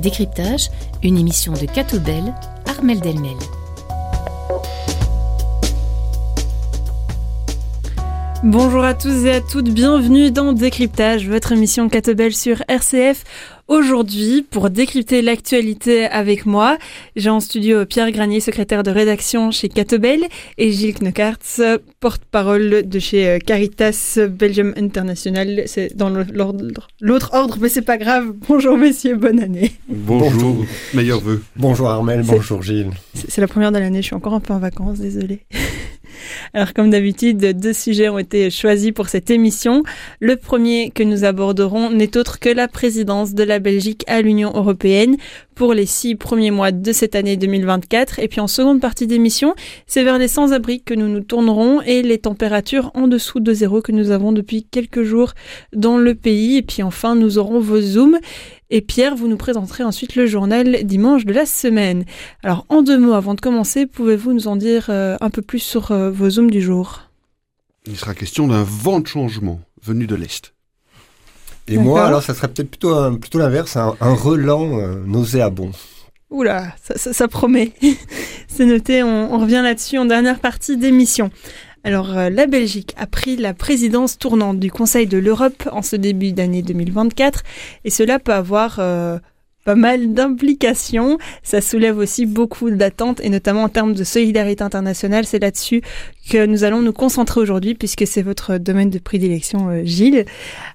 Décryptage, une émission de Catobel, Armel Delmel. Bonjour à tous et à toutes, bienvenue dans Décryptage, votre émission Catobel sur RCF. Aujourd'hui, pour décrypter l'actualité avec moi, j'ai en studio Pierre Granier, secrétaire de rédaction chez Catobel, et Gilles Knockartz, porte-parole de chez euh, Caritas Belgium International. C'est dans l'autre ordre, mais c'est pas grave. Bonjour messieurs, bonne année. Bonjour, meilleurs vœux. Bonjour Armel, bonjour Gilles. C'est la première de l'année, je suis encore un peu en vacances, désolé. Alors comme d'habitude, deux sujets ont été choisis pour cette émission. Le premier que nous aborderons n'est autre que la présidence de la Belgique à l'Union européenne pour les six premiers mois de cette année 2024. Et puis en seconde partie d'émission, c'est vers les sans-abri que nous nous tournerons et les températures en dessous de zéro que nous avons depuis quelques jours dans le pays. Et puis enfin, nous aurons vos zooms. Et Pierre, vous nous présenterez ensuite le journal dimanche de la semaine. Alors en deux mots, avant de commencer, pouvez-vous nous en dire euh, un peu plus sur euh, vos zooms du jour? Il sera question d'un vent de changement venu de l'Est. Et moi, alors, ça serait peut-être plutôt, plutôt l'inverse, un, relan euh, nauséabond. Oula, ça, ça, promet. C'est noté, on, on revient là-dessus en dernière partie d'émission. Alors, euh, la Belgique a pris la présidence tournante du Conseil de l'Europe en ce début d'année 2024 et cela peut avoir euh, pas mal d'implications. Ça soulève aussi beaucoup d'attentes et notamment en termes de solidarité internationale. C'est là-dessus que nous allons nous concentrer aujourd'hui puisque c'est votre domaine de prédilection, euh, Gilles.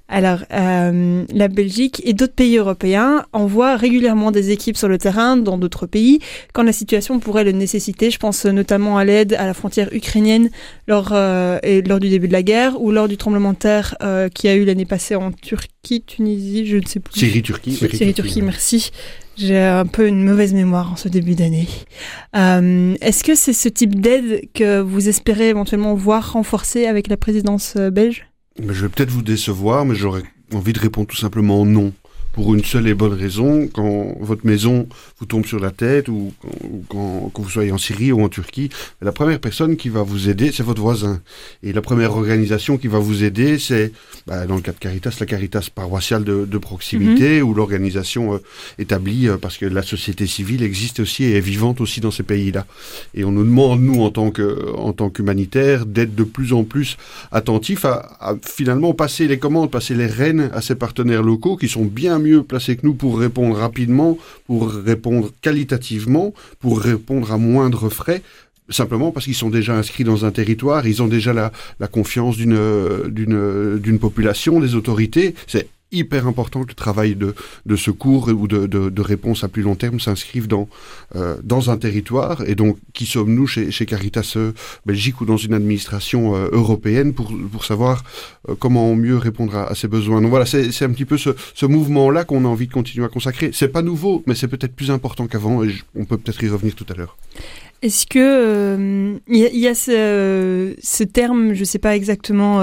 Alors, euh, la Belgique et d'autres pays européens envoient régulièrement des équipes sur le terrain dans d'autres pays quand la situation pourrait le nécessiter. Je pense notamment à l'aide à la frontière ukrainienne lors, euh, et lors du début de la guerre ou lors du tremblement de terre euh, qui a eu l'année passée en Turquie, Tunisie, je ne sais plus. Syrie, Turquie. Syrie, Turquie, merci. J'ai un peu une mauvaise mémoire en ce début d'année. Euh, Est-ce que c'est ce type d'aide que vous espérez éventuellement voir renforcé avec la présidence euh, belge? Je vais peut-être vous décevoir, mais j'aurais envie de répondre tout simplement non pour une seule et bonne raison, quand votre maison vous tombe sur la tête ou, quand, vous soyez en Syrie ou en Turquie, la première personne qui va vous aider, c'est votre voisin. Et la première organisation qui va vous aider, c'est, bah, dans le cas de Caritas, la Caritas paroissiale de, proximité mhm. ou l'organisation euh, établie euh, parce que la société civile existe aussi et est vivante aussi dans ces pays-là. Et on nous demande, nous, en tant que, en tant qu'humanitaires, d'être de plus en plus attentifs à, à finalement passer les commandes, passer les rênes à ces partenaires locaux qui sont bien mieux placés que nous pour répondre rapidement, pour répondre qualitativement, pour répondre à moindre frais simplement parce qu'ils sont déjà inscrits dans un territoire, ils ont déjà la, la confiance d'une d'une d'une population, des autorités. C'est hyper important que le travail de, de secours ou de, de, réponse à plus long terme s'inscrive dans, euh, dans un territoire. Et donc, qui sommes-nous chez, chez Caritas euh, Belgique ou dans une administration euh, européenne pour, pour savoir comment mieux répondre à, ces besoins? Donc voilà, c'est un petit peu ce, ce mouvement-là qu'on a envie de continuer à consacrer. C'est pas nouveau, mais c'est peut-être plus important qu'avant et on peut peut-être y revenir tout à l'heure. Est-ce que il y, a ce, ce terme, je sais pas exactement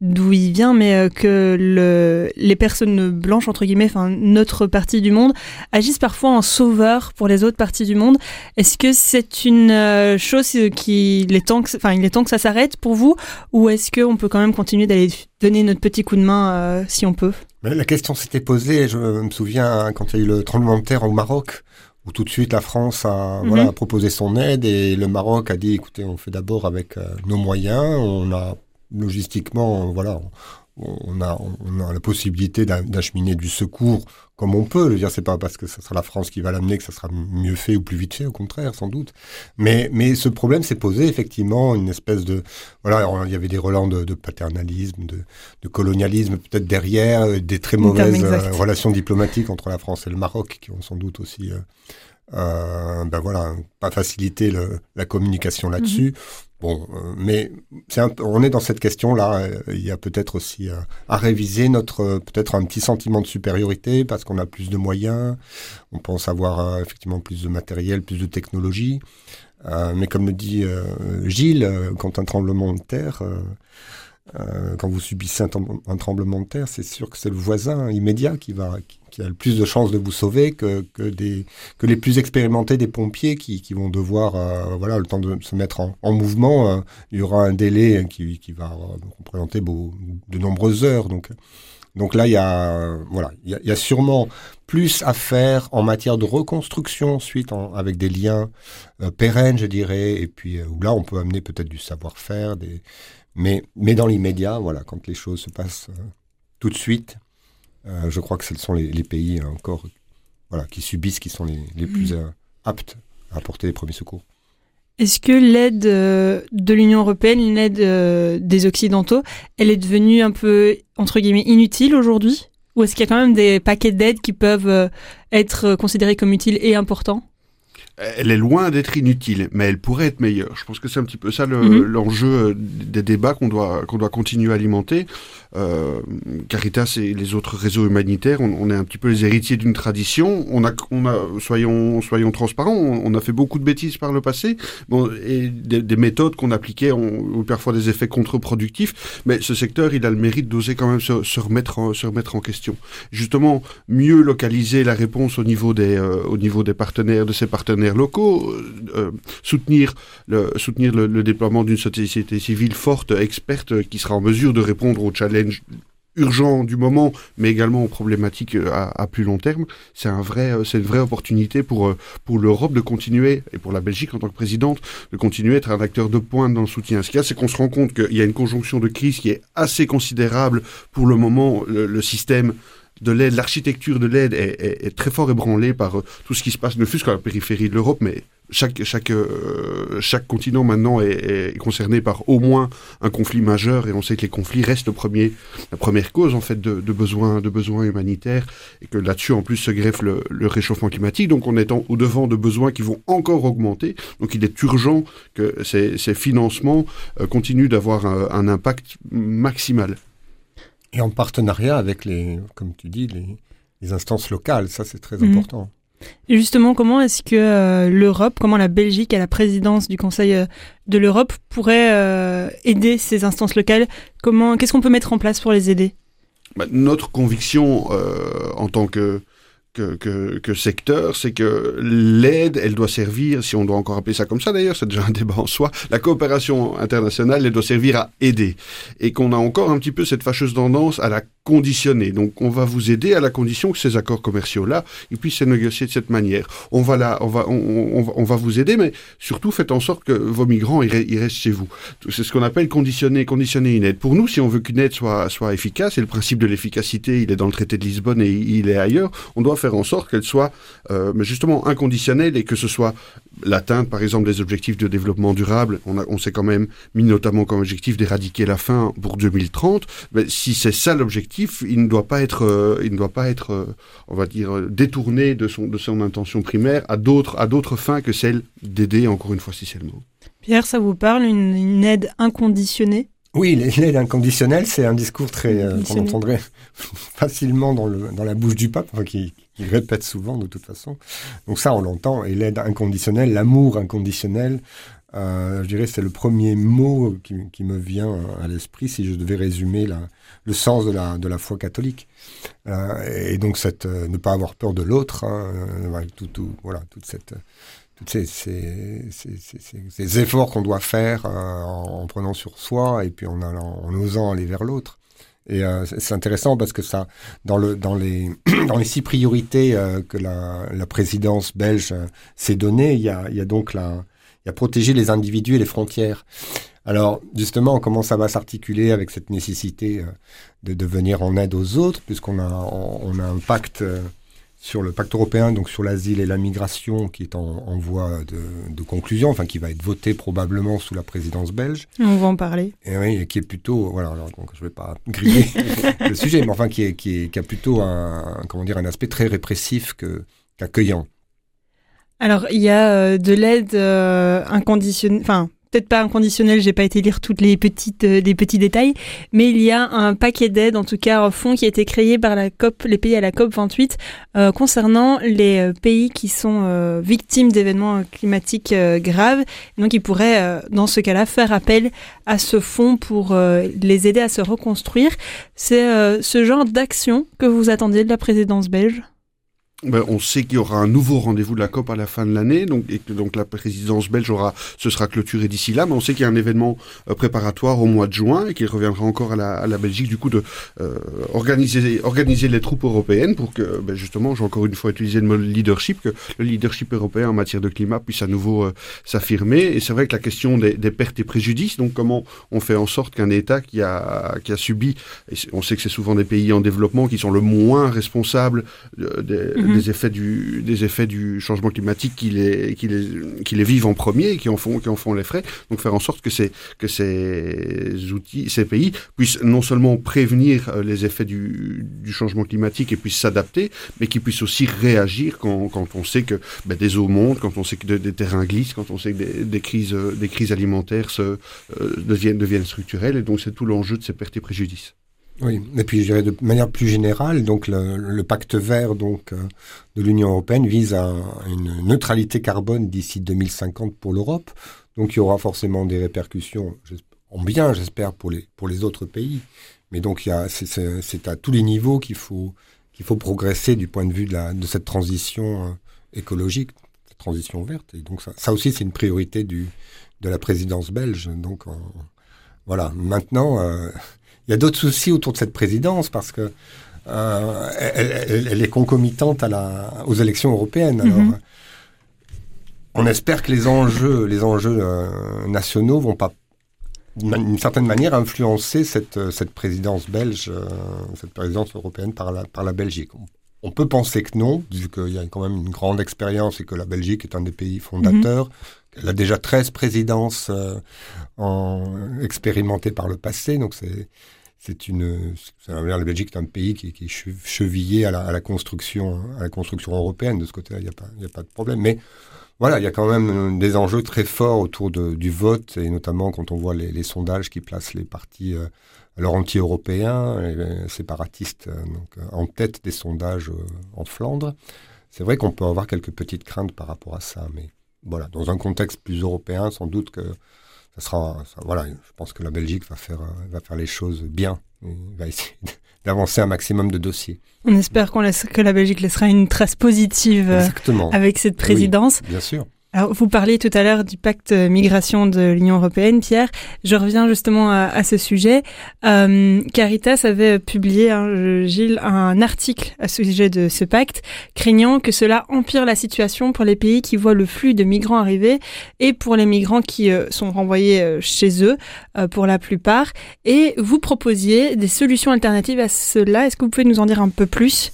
d'où il vient, mais euh, que le, les personnes blanches, entre guillemets, enfin notre partie du monde, agissent parfois en sauveur pour les autres parties du monde. Est-ce que c'est une euh, chose qui, il est temps que, enfin, il est temps que ça s'arrête pour vous, ou est-ce qu'on peut quand même continuer d'aller donner notre petit coup de main euh, si on peut? La question s'était posée, je me souviens hein, quand il y a eu le tremblement de terre au Maroc, où tout de suite la France a, voilà, mhm. proposé son aide et le Maroc a dit écoutez, on fait d'abord avec nos moyens, on a logistiquement, voilà, on a, on a la possibilité d'acheminer du secours comme on peut. Je veux dire, c'est pas parce que ce sera la France qui va l'amener que ça sera mieux fait ou plus vite fait, au contraire, sans doute. Mais, mais ce problème s'est posé effectivement une espèce de, voilà, il y avait des relents de, paternalisme, de, de colonialisme peut-être derrière, euh, des très mauvaises euh, relations diplomatiques entre la France et le Maroc qui ont sans doute aussi, euh, euh ben voilà, pas facilité le, la communication là-dessus. Mm-hmm. Bon, euh, mais on est dans cette question-là. Euh, il y a peut-être aussi euh, à réviser notre peut-être un petit sentiment de supériorité parce qu'on a plus de moyens. On pense avoir effectivement plus de matériel, plus de technologie. mais comme le dit Gilles, quand un tremblement de terre Euh, quand vous subissez un, tremblement de terre, c'est sûr que c'est le voisin immédiat qui a le plus de chances de vous sauver que, les plus expérimentés des pompiers qui, vont devoir euh, voilà le temps de se mettre en, en mouvement. Euh, il y aura un délai qui, va représenter de nombreuses heures. Donc donc là il y a voilà il y a sûrement plus à faire en matière de reconstruction ensuite avec des liens pérennes je dirais et puis où là on peut amener peut-être du savoir-faire des mais, mais dans l'immédiat, voilà, quand les choses se passent euh, tout de suite, euh, je crois que ce sont les, pays encore voilà, qui subissent, qui sont les, les plus mm. euh, aptes à apporter les premiers secours. Est-ce que l'aide de l'Union européenne, l'aide des Occidentaux, elle est devenue un peu, entre guillemets, inutile aujourd'hui? Ou est-ce qu'il y a quand même des paquets d'aide qui peuvent être considérés comme utiles et importants? Elle est loin d'être inutile, mais elle pourrait être meilleure. Je pense que c'est un petit peu ça mhm. l'enjeu euh, des débats qu'on doit, qu'on doit continuer à alimenter. Euh, Caritas et les autres réseaux humanitaires, on, est un petit peu les héritiers d'une tradition. On a, on a, soyons, soyons transparents, on, a fait beaucoup de bêtises par le passé, bon, et des, méthodes qu'on appliquait ont, parfois des effets contre-productifs. Mais ce secteur, il a le mérite d'oser quand même se, remettre en, se remettre en question. Justement, mieux localiser la réponse au niveau des, euh, au niveau des partenaires, de ses partenaires locaux, euh, soutenir le, soutenir le, le déploiement d'une société civile forte, experte, qui sera en mesure de répondre aux challenges urgent du moment, mais également aux problématiques euh, à, plus long terme, c'est un vrai, euh, c'est une vraie opportunité pour euh, pour l'Europe de continuer et pour la Belgique en tant que présidente de continuer à être un acteur de pointe dans le soutien. Ce qu'il y a, c'est qu'on se rend compte qu'il y a une conjonction de crise qui est assez considérable pour le moment. le système de l'aide, l'architecture de l'aide est, très fort ébranlée par euh, tout ce qui se passe, ne fût-ce qu'à la périphérie de l'Europe, mais chaque, chaque, euh, chaque continent maintenant est, concerné par au moins un conflit majeur et on sait que les conflits restent premier, la première cause en fait de, besoins, de humanitaires et que là-dessus en plus se greffe le, réchauffement climatique. Donc on est au devant de besoins qui vont encore augmenter. Donc il est urgent que ces, financements euh, continuent d'avoir un impact maximal. Et en partenariat avec les, comme tu dis, les, instances locales, ça c'est très mhm. important. Et justement, comment est-ce que euh, l'Europe, comment la Belgique à la présidence du Conseil euh, de l'Europe pourrait euh, aider ces instances locales? Comment, qu'est-ce qu'on peut mettre en place pour les aider? Bah, Notre conviction en tant que que, que, secteur, c'est que l'aide, elle doit servir, si on doit encore appeler ça comme ça d'ailleurs, c'est déjà un débat en soi, la coopération internationale, elle doit servir à aider. Et qu'on a encore un petit peu cette fâcheuse tendance à la conditionner. Donc on va vous aider à la condition que ces accords commerciaux-là, ils puissent se négocier de cette manière. On va, là, on, va, on, on, va vous aider, mais surtout faites en sorte que vos migrants, ils, restent chez vous. C'est ce qu'on appelle conditionner, conditionner une aide. Pour nous, si on veut qu'une aide soit, soit efficace, et le principe de l'efficacité, il est dans le traité de Lisbonne et il est ailleurs, on doit faire en sorte qu'elle soit euh, justement inconditionnelle et que ce soit l'atteinte, par exemple, des objectifs de développement durable. On, a, on s'est quand même mis notamment comme objectif d'éradiquer la faim pour 2030. Mais si c'est ça l'objectif, il ne doit pas être, euh, il ne doit pas être, euh, on va dire, détourné de son, de son intention primaire à d'autres, à d'autres fins que celle d'aider, encore une fois, si c'est le mot. Pierre, ça vous parle, une aide inconditionnée? Oui, l'aide inconditionnelle, c'est un discours très euh, qu'on entendrait facilement dans, le, dans la bouche du pape, enfin, qui, qui, répète souvent de toute façon. Donc ça, on l'entend. Et l'aide inconditionnelle, l'amour inconditionnel, euh, je dirais, c'est le premier mot qui, qui me vient à l'esprit si je devais résumer la, le sens de la, de la foi catholique. Euh, et donc, cette, euh, ne pas avoir peur de l'autre, hein, euh, tout, tout, voilà, toute cette tous ces, ces, efforts qu'on doit faire euh, en, prenant sur soi et puis en, allant, en osant aller vers l'autre. Et euh, c'est intéressant parce que ça, dans, le, dans, les, dans les six priorités euh, que la, la, présidence belge s'est donnée, il y a, il y a donc la, il y a protéger les individus et les frontières. Alors justement, comment ça va s'articuler avec cette nécessité de, de venir en aide aux autres, puisqu'on a, on a un pacte sur le pacte européen, donc sur l'asile et la migration, qui est en, voie de, conclusion, enfin qui va être voté probablement sous la présidence belge. On va en parler. Et oui, qui est plutôt, voilà, alors, donc je ne vais pas griller le sujet, mais enfin qui, est, qui, qui a plutôt un, comment dire, un aspect très répressif qu'accueillant. alors il y a euh, de l'aide euh, inconditionnelle, enfin peut-être pas inconditionnel, j'ai pas été lire toutes les petites euh, les petits détails, mais il y a un paquet d'aides, en tout cas un fonds qui a été créé par la COP, les pays à la COP 28 euh, concernant les euh, pays qui sont euh, victimes d'événements climatiques graves. Donc ils pourraient dans ce cas-là faire appel à ce fonds pour les aider à se reconstruire. C'est ce genre d'action que vous attendiez de la présidence belge? Ben, on sait qu'il y aura un nouveau rendez-vous de la COP à la fin de l'année, donc et que donc la présidence belge aura, ce sera clôturé d'ici là. Mais on sait qu'il y a un événement euh, préparatoire au mois de juin et qu'il reviendra encore à la, à la, Belgique du coup de euh, organiser organiser les troupes européennes pour que ben, justement, j'ai encore une fois utilisé le mot leadership, que le leadership européen en matière de climat puisse à nouveau euh, s'affirmer. Et c'est vrai que la question des, des, pertes et préjudices, donc comment on fait en sorte qu'un État qui a qui a subi, et on sait que c'est souvent des pays en développement qui sont le moins responsables des mm-hmm. des effets du des effets du changement climatique qui les qui les qui les vivent en premier et qui en font qui en font les frais. Donc faire en sorte que ces que ces outils ces pays puissent non seulement prévenir euh, les effets du, du changement climatique et puissent s'adapter, mais qu'ils puissent aussi réagir quand, quand on sait que ben, des eaux montent, quand on sait que des terrains glissent, quand on sait que des, des crises des crises alimentaires se, euh, deviennent deviennent structurelles. Et donc c'est tout l'enjeu de ces pertes et préjudices. Oui, et puis je dirais de manière plus générale, donc le, pacte vert donc euh, de l'Union européenne vise à une neutralité carbone d'ici 2050 pour l'Europe. Donc il y aura forcément des répercussions, en bien j'espère pour les pour les autres pays. Mais donc il y a c'est à tous les niveaux qu'il faut qu'il faut progresser du point de vue de, cette transition euh, écologique, cette transition verte. Et donc ça, aussi c'est une priorité du de la présidence belge. Donc voilà. Maintenant. Euh, il y a d'autres soucis autour de cette présidence parce que euh, elle, elle, est concomitante à la, aux élections européennes. Alors, mm -hmm. on espère que les enjeux, les enjeux euh, nationaux vont pas d'une certaine manière influencer cette, cette présidence belge, euh, cette présidence européenne par la, par la Belgique. On, on peut penser que non, vu qu'il y a quand même une grande expérience et que la Belgique est un des pays fondateurs. Mm -hmm. Elle a déjà 13 présidences euh, en, expérimentées par le passé, donc c'est c'est une, la Belgique est un pays qui, est chevillé à la, construction, à la construction européenne. De ce côté-là, il n'y a pas, de problème. Mais voilà, il y a quand même des enjeux très forts autour du vote et notamment quand on voit les, sondages qui placent les partis euh, alors anti-européens, et séparatistes, euh, donc, en tête des sondages euh, en Flandre. C'est vrai qu'on peut avoir quelques petites craintes par rapport à ça, mais voilà, dans un contexte plus européen, sans doute que ça sera, ça, voilà, je pense que la Belgique va faire, euh, va faire les choses bien. Va essayer d'avancer un maximum de dossiers. On espère qu'on laisse, que la Belgique laissera une trace positive euh, Exactement. avec cette présidence. Oui, bien sûr. Vous parliez tout à l'heure du pacte migration de l'Union européenne, Pierre. Je reviens justement à, ce sujet. Euh, Caritas avait publié, hein, Gilles, un article à ce sujet de ce pacte, craignant que cela empire la situation pour les pays qui voient le flux de migrants arriver et pour les migrants qui euh, sont renvoyés euh, chez eux, euh, pour la plupart. Et vous proposiez des solutions alternatives à cela. Est-ce que vous pouvez nous en dire un peu plus?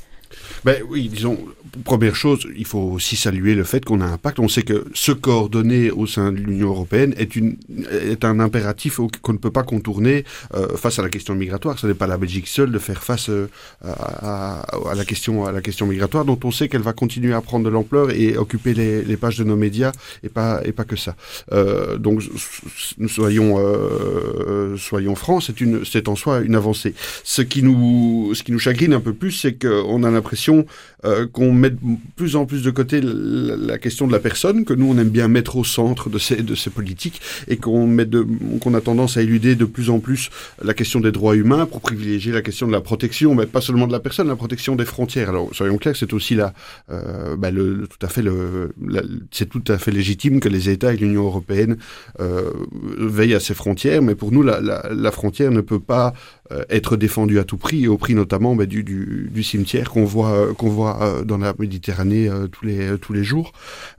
Ben oui, disons, première chose, il faut aussi saluer le fait qu'on a un pacte. On sait que se coordonner au sein de l'Union européenne est, une, est un impératif qu'on ne peut pas contourner euh, face à la question migratoire. Ce n'est pas la Belgique seule de faire face euh, à, à, la question, à la question migratoire, dont on sait qu'elle va continuer à prendre de l'ampleur et occuper les, les, pages de nos médias, et pas, et pas que ça. Euh, donc, soyons, euh, soyons francs, c'est une, c'est en soi une avancée. Ce qui nous, ce qui nous chagrine un peu plus, c'est qu'on a l'impression euh, qu'on met de plus en plus de côté la, question de la personne, que nous on aime bien mettre au centre de ces, de ces politiques, et qu'on met qu'on a tendance à éluder de plus en plus la question des droits humains pour privilégier la question de la protection, mais pas seulement de la personne, la protection des frontières. Alors soyons clairs, c'est aussi là, euh, bah, le, tout à fait le, c'est tout à fait légitime que les États et l'Union européenne euh, veillent à ces frontières, mais pour nous la, la, frontière ne peut pas être défendue à tout prix, au prix notamment bah, du, du, du cimetière qu'on voit qu'on voit euh, dans la Méditerranée euh, tous les tous les jours.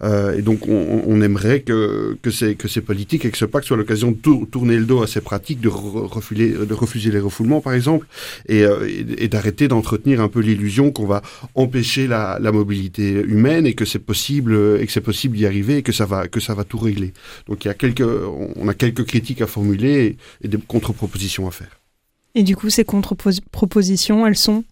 et donc on, on aimerait que que ces que ces politiques et que ce pacte soit l'occasion de tour, tourner le dos à ces pratiques, de refuser de refuser les refoulements par exemple, et, et, et d'arrêter d'entretenir un peu l'illusion qu'on va empêcher la, la mobilité humaine et que c'est possible et que c'est possible d'y arriver et que ça va que ça va tout régler. Donc il y a quelques on a quelques critiques à formuler et des contre-propositions à faire. Et du coup, ces contre-propositions, elles sont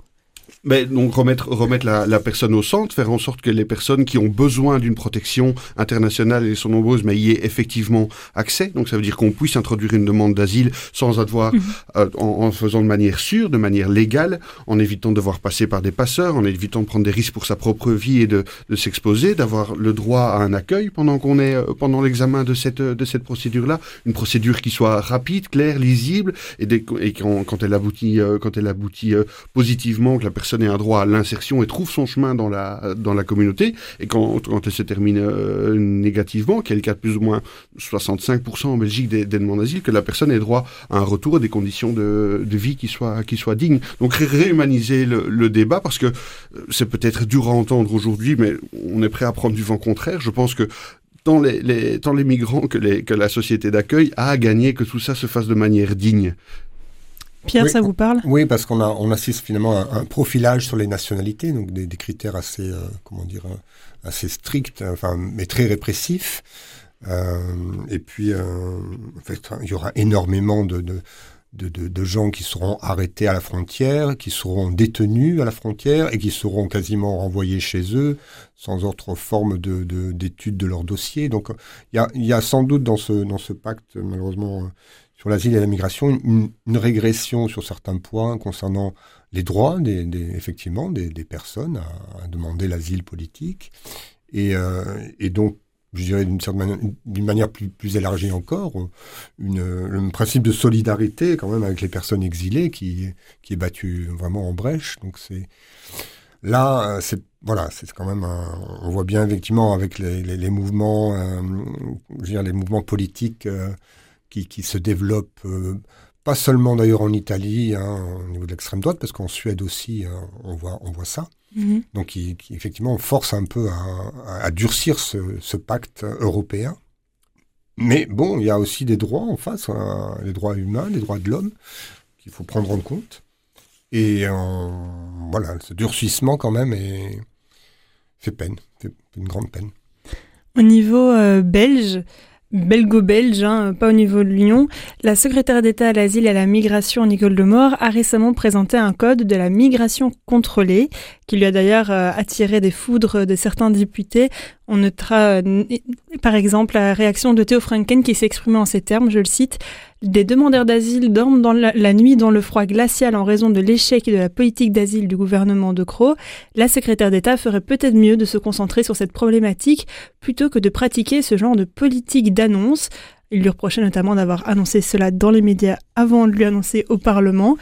Mais donc remettre remettre la, la, personne au centre, faire en sorte que les personnes qui ont besoin d'une protection internationale, et sont nombreuses, mais y aient effectivement accès. Donc ça veut dire qu'on puisse introduire une demande d'asile sans avoir, mhm. euh, en, en, faisant de manière sûre, de manière légale, en évitant de devoir passer par des passeurs, en évitant de prendre des risques pour sa propre vie et de, de s'exposer, d'avoir le droit à un accueil pendant qu'on est euh, pendant l'examen de cette de cette procédure-là, une procédure qui soit rapide, claire, lisible, et, des, et quand, quand, elle aboutit euh, quand elle aboutit positivement, que la personne ait un droit à l'insertion et trouve son chemin dans la, dans la communauté. Et quand, quand elle se termine euh, négativement, qui est cas de plus ou moins 65% en Belgique des, des, demandes d'asile, que la personne ait droit à un retour à des conditions de, de vie qui soient, qui soient dignes. Donc réhumaniser le, débat, parce que euh, c'est peut-être dur à entendre aujourd'hui, mais on est prêt à prendre du vent contraire. Je pense que tant les, tant les migrants que, que la société d'accueil a à gagner que tout ça se fasse de manière digne. Pierre, ça vous parle? Oui, parce qu'on a, on assiste finalement à un profilage sur les nationalités, donc des, des critères assez, euh, comment dire, euh, assez stricts, enfin, mais très répressifs. Euh, et puis, euh, en fait, il y aura énormément de, de, de, de, gens qui seront arrêtés à la frontière, qui seront détenus à la frontière et qui seront quasiment renvoyés chez eux sans autre forme de, d'étude de, leur dossier. Donc, il y a, y a sans doute dans ce, dans ce pacte, malheureusement, sur l'asile et la migration une, régression sur certains points concernant les droits des, effectivement des, personnes à, demander l'asile politique et, euh, et, donc je dirais d'une certaine manière, d'une manière plus, plus, élargie encore, une, un principe de solidarité quand même avec les personnes exilées qui, qui est battu vraiment en brèche. Donc c'est là, voilà, c'est quand même, on voit bien effectivement avec les, mouvements, euh, je veux dire les mouvements politiques. Euh, qui, qui se développe, euh, pas seulement d'ailleurs en Italie, hein, au niveau de l'extrême droite, parce qu'en Suède aussi, hein, on, voit, on voit ça. Mmh. Donc, qui, qui, effectivement force un peu à, à durcir ce, ce, pacte européen. Mais bon, il y a aussi des droits en face, hein, les droits humains, les droits de l'homme, qu'il faut prendre en compte. Et euh, voilà, ce durcissement quand même est, fait peine, fait une grande peine. Au niveau euh, belge, belgo-belge, hein, pas au niveau de l'Union, la secrétaire d'État à l'asile et à la migration, Nicole Demore, a récemment présenté un code de la migration contrôlée, qui lui a d'ailleurs euh, attiré des foudres de certains députés. On notera euh, par exemple la réaction de Théo Franken qui s'est exprimé en ces termes, je le cite, des demandeurs d'asile dorment dans la, nuit dans le froid glacial en raison de l'échec de la politique d'asile du gouvernement de Croo. La secrétaire d'État ferait peut-être mieux de se concentrer sur cette problématique plutôt que de pratiquer ce genre de politique d'annonce. Il lui reprochait notamment d'avoir annoncé cela dans les médias avant de lui annoncer au Parlement.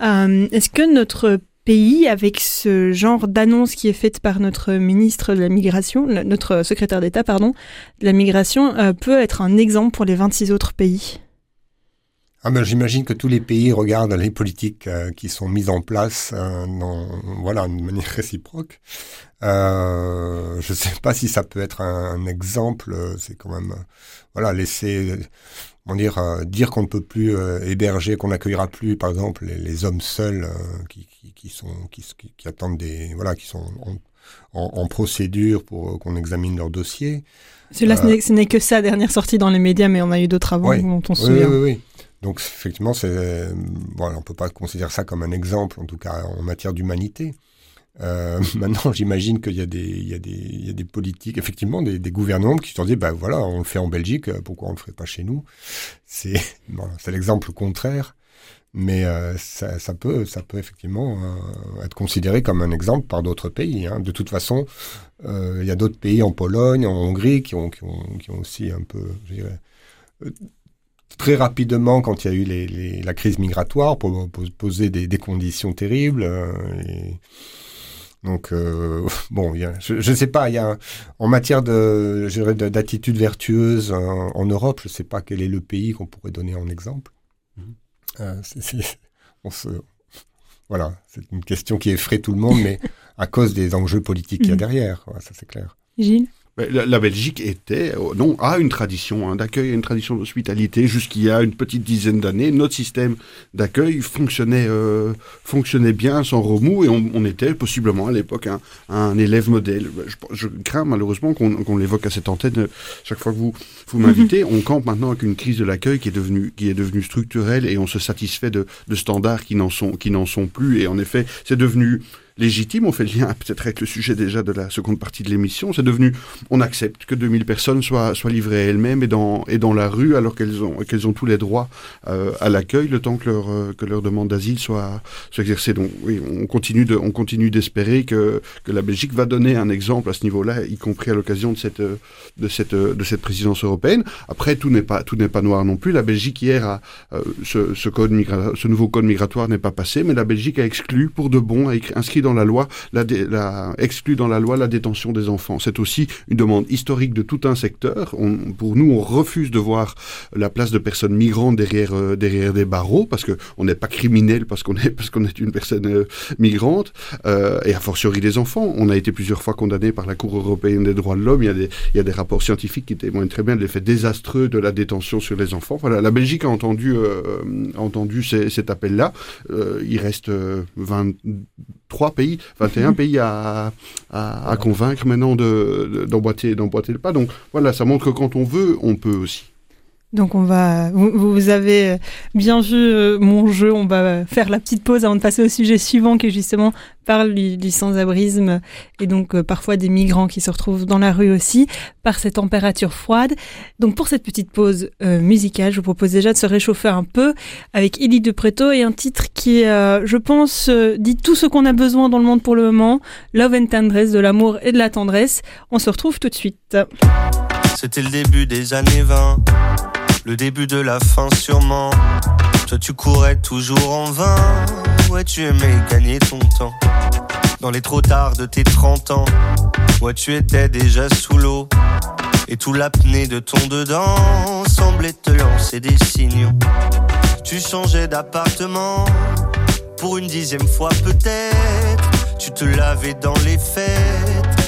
Euh, Est-ce que notre pays, avec ce genre d'annonce qui est faite par notre ministre de la Migration, notre secrétaire d'État, pardon, de la Migration, euh, peut être un exemple pour les 26 autres pays? Ah ben, J'imagine que tous les pays regardent les politiques euh, qui sont mises en place euh, dans, voilà, d'une manière réciproque. Euh, je ne sais pas si ça peut être un, un exemple. C'est quand même voilà laisser on dire dire qu'on ne peut plus héberger, qu'on n'accueillera plus, par exemple, les, les hommes seuls qui, qui, qui, sont qui, qui, attendent des voilà qui sont en, en, en procédure pour qu'on examine leur dossier. Cela, ce n'est que sa dernière sortie dans les médias, mais on a eu d'autres avant oui, dont on se oui, souvient. Oui, oui, oui. Donc effectivement, c'est bon, on peut pas considérer ça comme un exemple, en tout cas en matière d'humanité. Euh, maintenant, j'imagine qu'il y a des, il y a des, politiques, effectivement, des, gouvernements qui se sont dit, ben voilà, on le fait en Belgique, pourquoi on le ferait pas chez nous? C'est, l'exemple contraire, mais euh, ça, peut, effectivement euh, être considéré comme un exemple par d'autres pays. Hein. De toute façon, il y a d'autres pays en Pologne, en Hongrie, qui ont, aussi un peu, très rapidement, quand il y a eu les, les, la crise migratoire, pour, pour poser des, des, conditions terribles. Euh, et donc, euh, bon, y a, je ne sais pas, il y a, en matière de, d'attitude vertueuse en, en, Europe, je ne sais pas quel est le pays qu'on pourrait donner en exemple. Mmh. Euh, c est, c est, on se, voilà, c'est une question qui effraie tout le monde, mais à cause des enjeux politiques qu'il y a derrière, ouais, ça c'est clair. Gilles? La, la, Belgique était, euh, non, a une tradition hein, d'accueil, une tradition d'hospitalité. Jusqu'il y a une petite dizaine d'années, notre système d'accueil fonctionnait, euh, fonctionnait bien sans remous et on, on était possiblement à l'époque un, un, élève modèle. Je, je crains malheureusement qu'on qu l'évoque à cette antenne chaque fois que vous vous m'invitez. on campe maintenant avec une crise de l'accueil qui est devenue qui est devenue structurelle et on se satisfait de, de standards qui n'en sont qui n'en sont plus. Et en effet, c'est devenu légitime. On fait le lien peut-être avec le sujet déjà de la seconde partie de l'émission. C'est devenu, on accepte que 2000 personnes soient, soient livrées elles-mêmes et dans, et dans la rue alors qu'elles ont, qu'elles ont tous les droits euh, à l'accueil le temps que leur, euh, que leur demande d'asile soit, soit exercée. Donc oui, on continue de, on continue d'espérer que, que la Belgique va donner un exemple à ce niveau-là, y compris à l'occasion de cette, de cette, de cette présidence européenne. Après, tout n'est pas, tout n'est pas noir non plus. La Belgique hier a, euh, ce, ce, code ce nouveau code migratoire n'est pas passé, mais la Belgique a exclu pour de bon, a inscrit dans la loi, la, la exclu dans la loi la détention des enfants. C'est aussi une demande historique de tout un secteur. Pour nous, on refuse de voir la place de personnes migrantes derrière, euh, des barreaux parce que on n'est pas criminel parce qu'on est, une personne euh, migrante euh, et a fortiori des enfants. On a été plusieurs fois condamné par la Cour européenne des droits de l'homme. Il y a des, rapports scientifiques qui témoignent très bien de l'effet désastreux de la détention sur les enfants. La Belgique a entendu, cet appel-là. Euh, il reste 23 pays, 21 pays à, à, à convaincre maintenant d'emboîter de, d'emboîter le pas. Donc voilà, ça montre que quand on veut, on peut aussi. Donc on va, vous, vous, avez bien vu euh, mon jeu, on va faire la petite pause avant de passer au sujet suivant qui justement parle du, du sans-abrisme et donc euh, parfois des migrants qui se retrouvent dans la rue aussi par ces températures froides. Donc pour cette petite pause euh, musicale, je vous propose déjà de se réchauffer un peu avec Edith de Preto et un titre qui, je pense, dit tout ce qu'on a besoin dans le monde pour le moment, Love and Tendresse, de l'amour et de la tendresse. On se retrouve tout de suite. C'était le début des années 20 le début de la fin sûrement. Toi tu courais toujours en vain, ouais tu aimais gagner ton temps. Dans les trop tard de tes 30 ans, ouais tu étais déjà sous l'eau. Et tout l'apnée de ton dedans semblait te lancer des signaux. Tu changeais d'appartement pour une dixième fois peut-être. Tu te lavais dans les fêtes,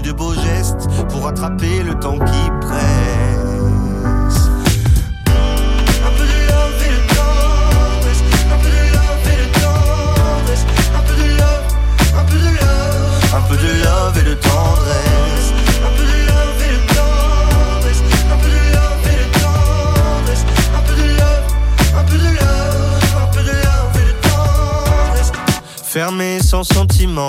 que de beaux gestes pour attraper le temps qui presse. Un peu de love et de tendresse. Un peu de love et de tendresse. Un peu de love et de tendresse. Un peu de love, un peu de love, un peu de love et de tendresse. Fermé sans sentiment,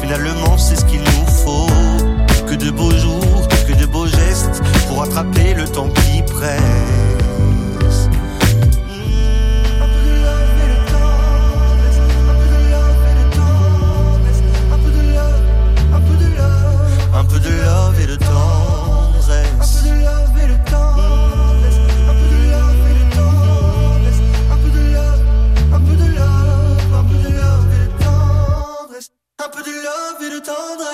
Finalement, c'est ce qu'il nous faut. Que de beaux jours, que de beaux gestes pour attraper le temps qui presse. Un peu de love et de temps. told her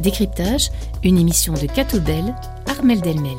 Décryptage, une émission de Catobel, Armel Delmel.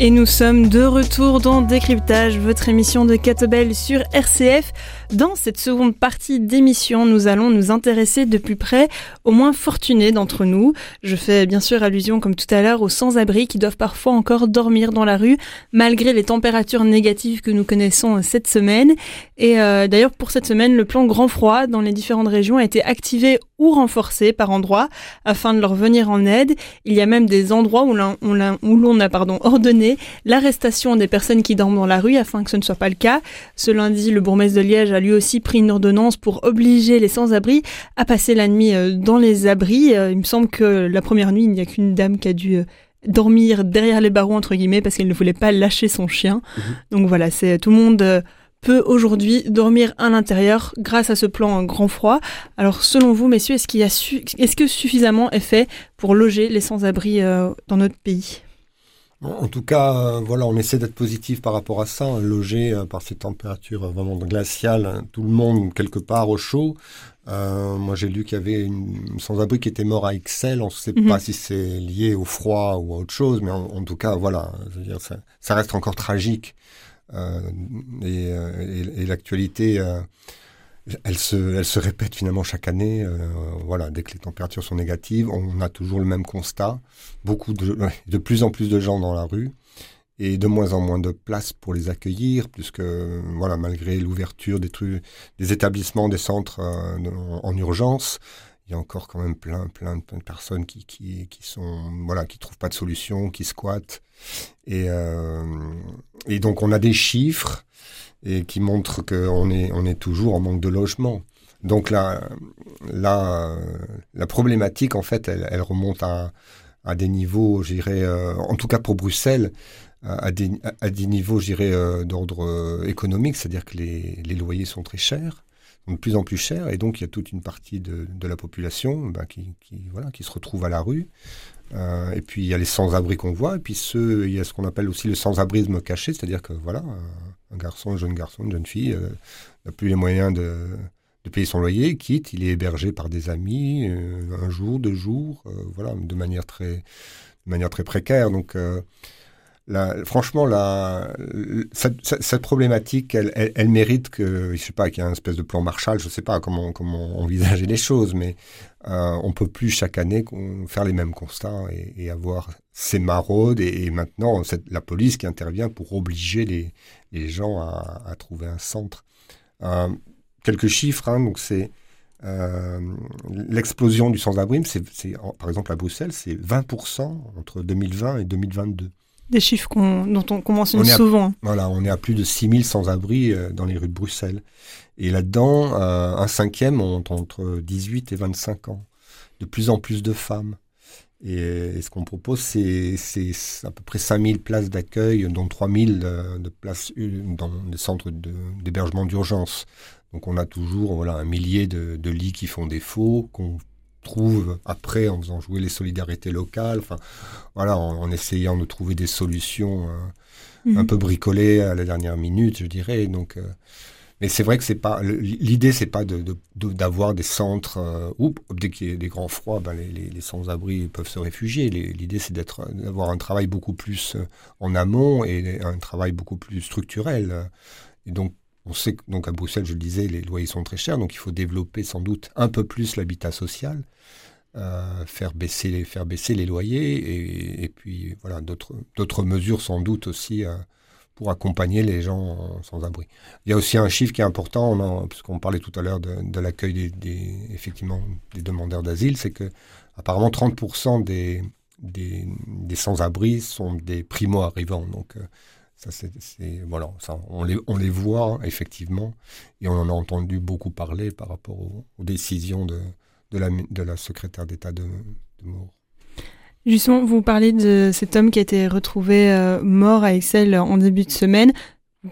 Et nous sommes de retour dans Décryptage, votre émission de Catobel sur RCF. Dans cette seconde partie d'émission, nous allons nous intéresser de plus près aux moins fortunés d'entre nous. Je fais bien sûr allusion, comme tout à l'heure, aux sans-abri qui doivent parfois encore dormir dans la rue, malgré les températures négatives que nous connaissons cette semaine. Et euh, d'ailleurs, pour cette semaine, le plan grand froid dans les différentes régions a été activé ou renforcé par endroits afin de leur venir en aide. Il y a même des endroits où l'on a pardon, ordonné l'arrestation des personnes qui dorment dans la rue afin que ce ne soit pas le cas. Ce lundi, le bourgmestre de Liège a lui aussi pris une ordonnance pour obliger les sans-abri à passer la nuit euh, dans les abris. Euh, il me semble que la première nuit, il n'y a qu'une dame qui a dû euh, dormir derrière les barreaux entre guillemets parce qu'elle ne voulait pas lâcher son chien. Mhm. Donc voilà, c'est tout le monde peut aujourd'hui dormir à l'intérieur grâce à ce plan grand froid. Alors selon vous, messieurs, est-ce qu'il y a est-ce que suffisamment est fait pour loger les sans-abri dans notre pays? En tout cas, euh, voilà, on essaie d'être positif par rapport à ça, loger euh, par ces températures vraiment glaciales, hein, tout le monde quelque part au chaud. Euh, moi, j'ai lu qu'il y avait une sans-abri qui était mort à Excel. On ne sait mhm. pas si c'est lié au froid ou à autre chose, mais en, tout cas, voilà, dire, ça, reste encore tragique. et, et l'actualité elle se, elle répète finalement chaque année. Euh, voilà, dès que les températures sont négatives, on a toujours le même constat. Beaucoup de, de plus en plus de gens dans la rue et de moins en moins de place pour les accueillir, puisque voilà, malgré l'ouverture des des établissements, des centres euh, en urgence, il y a encore quand même plein, plein, plein de personnes qui, qui, qui sont, voilà, qui trouvent pas de solution, qui squattent. Et, euh, et donc on a des chiffres et qui montre qu'on est, on est toujours en manque de logement. Donc la, la, problématique, en fait, elle, remonte à, à, des niveaux, je euh, en tout cas pour Bruxelles, à des, à des niveaux, euh, d'ordre économique, c'est-à-dire que les, les, loyers sont très chers, de plus en plus chers, et donc il y a toute une partie de, de la population qui, qui, voilà, qui se retrouve à la rue. Euh, et puis il y a les sans-abri qu'on voit, et puis ceux, il y a ce qu'on appelle aussi le sans-abrisme caché, c'est-à-dire que voilà, un garçon, un jeune garçon, une jeune fille, euh, n'a plus les moyens de, payer son loyer, quitte, il est hébergé par des amis, euh, un jour, deux jours, voilà, de manière très, de manière très précaire. Donc, franchement, cette, problématique, elle, mérite que, je sais pas, qu'il y ait un espèce de plan Marshall, je sais pas comment, envisager les choses, mais euh, on peut plus chaque année faire les mêmes constats et, avoir ces maraudes et, maintenant la police qui intervient pour obliger les, gens à, trouver un centre. Euh, quelques chiffres, hein, donc euh, l'explosion du sans-abri, par exemple à Bruxelles, c'est 20% entre 2020 et 2022. Des chiffres dont on, mentionne souvent. voilà, on est à plus de 6000 sans-abri euh, dans les rues de Bruxelles. Et là-dedans, euh, un cinquième ont entre 18 et 25 ans. De plus en plus de femmes. Et, ce qu'on propose, c'est à peu près 5000 places d'accueil, dont 3000 de, de places dans des centres d'hébergement d'urgence. Donc on a toujours voilà, un millier de, de lits qui font défaut, qu'on trouve après en faisant jouer les solidarités locales, enfin voilà, en, essayant de trouver des solutions euh, mhm. un peu bricolées à la dernière minute, je dirais. Donc, euh, mais c'est vrai que c'est pas l'idée, c'est pas d'avoir de, des centres euh, où dès qu'il y a des grands froids, ben les, les, sans-abri peuvent se réfugier. L'idée, c'est d'être d'avoir un travail beaucoup plus en amont et un travail beaucoup plus structurel. Et donc on sait que donc à Bruxelles, je le disais, les loyers sont très chers, donc il faut développer sans doute un peu plus l'habitat social. Euh, faire baisser les loyers et, puis voilà d'autres mesures sans doute aussi euh, pour accompagner les gens sans abri. Il y a aussi un chiffre qui est important, puisqu'on parlait tout à l'heure de, l'accueil des, demandeurs d'asile, c'est que apparemment 30% des, sans-abri sont des primo-arrivants. Euh, ça, c'est, voilà, on, les, voit effectivement, et on en a entendu beaucoup parler par rapport aux décisions de, de la, secrétaire d'État de, de Justement, vous parlez de cet homme qui a été retrouvé euh, mort à Excel en début de semaine.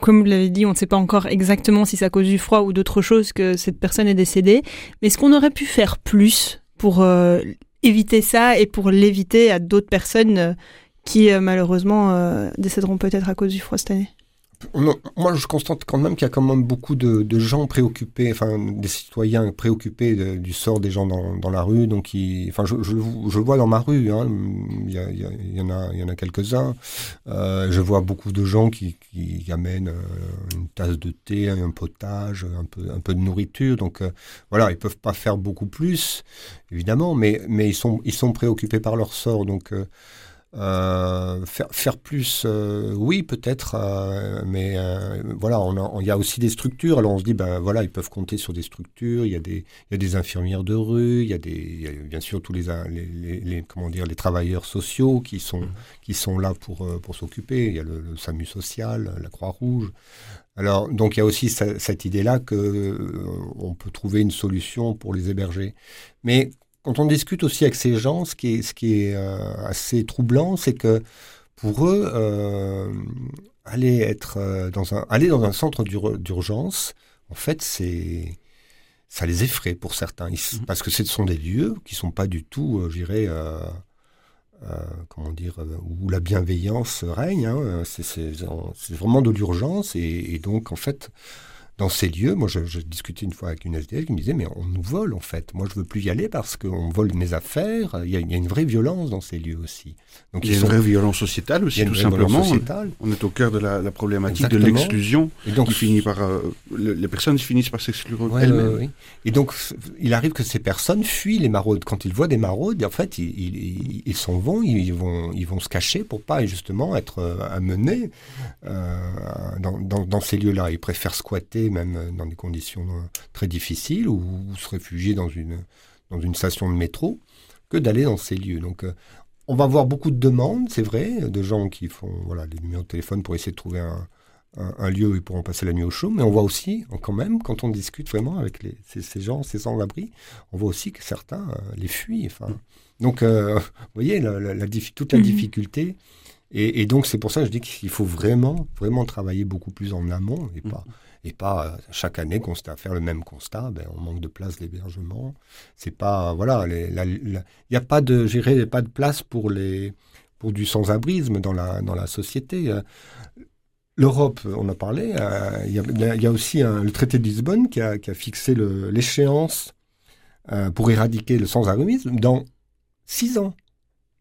Comme vous l'avez dit, on ne sait pas encore exactement si c'est à cause du froid ou d'autre chose que cette personne est décédée. Mais est-ce qu'on aurait pu faire plus pour euh, éviter ça et pour l'éviter à d'autres personnes euh, qui malheureusement décéderont peut-être à cause du froid cette année moi, je constate quand même qu'il y a quand même beaucoup de, gens préoccupés, enfin, des citoyens préoccupés du sort des gens dans, la rue. Donc, enfin, je, le vois dans ma rue. Hein, il, y en a, il y en a quelques-uns. Euh, je vois beaucoup de gens qui, amènent euh, une tasse de thé, un potage, un peu, de nourriture. Donc, euh, voilà, ils peuvent pas faire beaucoup plus, évidemment, mais, ils sont, préoccupés par leur sort. Donc euh, faire, faire, plus, euh, oui, peut-être, euh, mais voilà, il y a aussi des structures. Alors on se dit, ben voilà, ils peuvent compter sur des structures. Il y a des, il y a des infirmières de rue, il y a des, bien sûr tous les, les, comment dire, les travailleurs sociaux qui sont, mmh. qui sont là pour, pour s'occuper. Il y a le, SAMU social, la Croix-Rouge. Alors, donc il y a aussi cette idée-là que on peut trouver une solution pour les héberger. Mais quand on discute aussi avec ces gens, ce qui est, ce qui est euh, assez troublant, c'est que pour eux, euh, aller, être, euh, dans un, aller dans un centre d'urgence, en fait, c'est ça les effraie pour certains, mmh. parce que ce sont des lieux qui sont pas du tout, je dirais, comment dire, où la bienveillance règne. Hein. C'est vraiment de l'urgence, et, et, donc en fait, dans ces lieux, moi, je, discutais une fois avec une SDF qui me disait, mais on nous vole en fait. Moi, je veux plus y aller parce qu'on vole mes affaires. Il y, a, une vraie violence dans ces lieux aussi. Donc, il y a une vraie violence sociétale aussi, tout simplement. On est au cœur de la, problématique de l'exclusion, et donc qui finit par euh, les personnes finissent par s'exclure elles-mêmes. Et donc, il arrive que ces personnes fuient les maraudes. Quand ils voient des maraudes, en fait, ils s'en vont, ils vont, ils vont se cacher pour pas justement être euh, amenés euh, dans, dans ces lieux-là. Ils préfèrent squatter même dans des conditions euh, très difficiles, ou, se réfugier dans une, dans une station de métro, que d'aller dans ces lieux. Donc, euh, on va voir beaucoup de demandes, c'est vrai, de gens qui font voilà, les numéros de téléphone pour essayer de trouver un, un, lieu où ils pourront passer la nuit au chaud, mais on voit aussi, quand même, quand on discute vraiment avec les, ces, gens, ces sans-abri, on voit aussi que certains euh, les fuient. Enfin, donc, vous voyez, la, la, toute la mmh difficulté. Et, donc, c'est pour ça que je dis qu'il faut vraiment, vraiment travailler beaucoup plus en amont et pas, et pas euh, chaque année constat, faire le même constat. Ben, on manque de place d'hébergement. C'est pas voilà, il n'y a pas de gérer pas de place pour les pour du sans-abrisme dans la dans la société. Euh, L'Europe, on a parlé. Euh, il y, a aussi le traité de Lisbonne qui a, qui a fixé l'échéance pour éradiquer le sans-abrisme dans six ans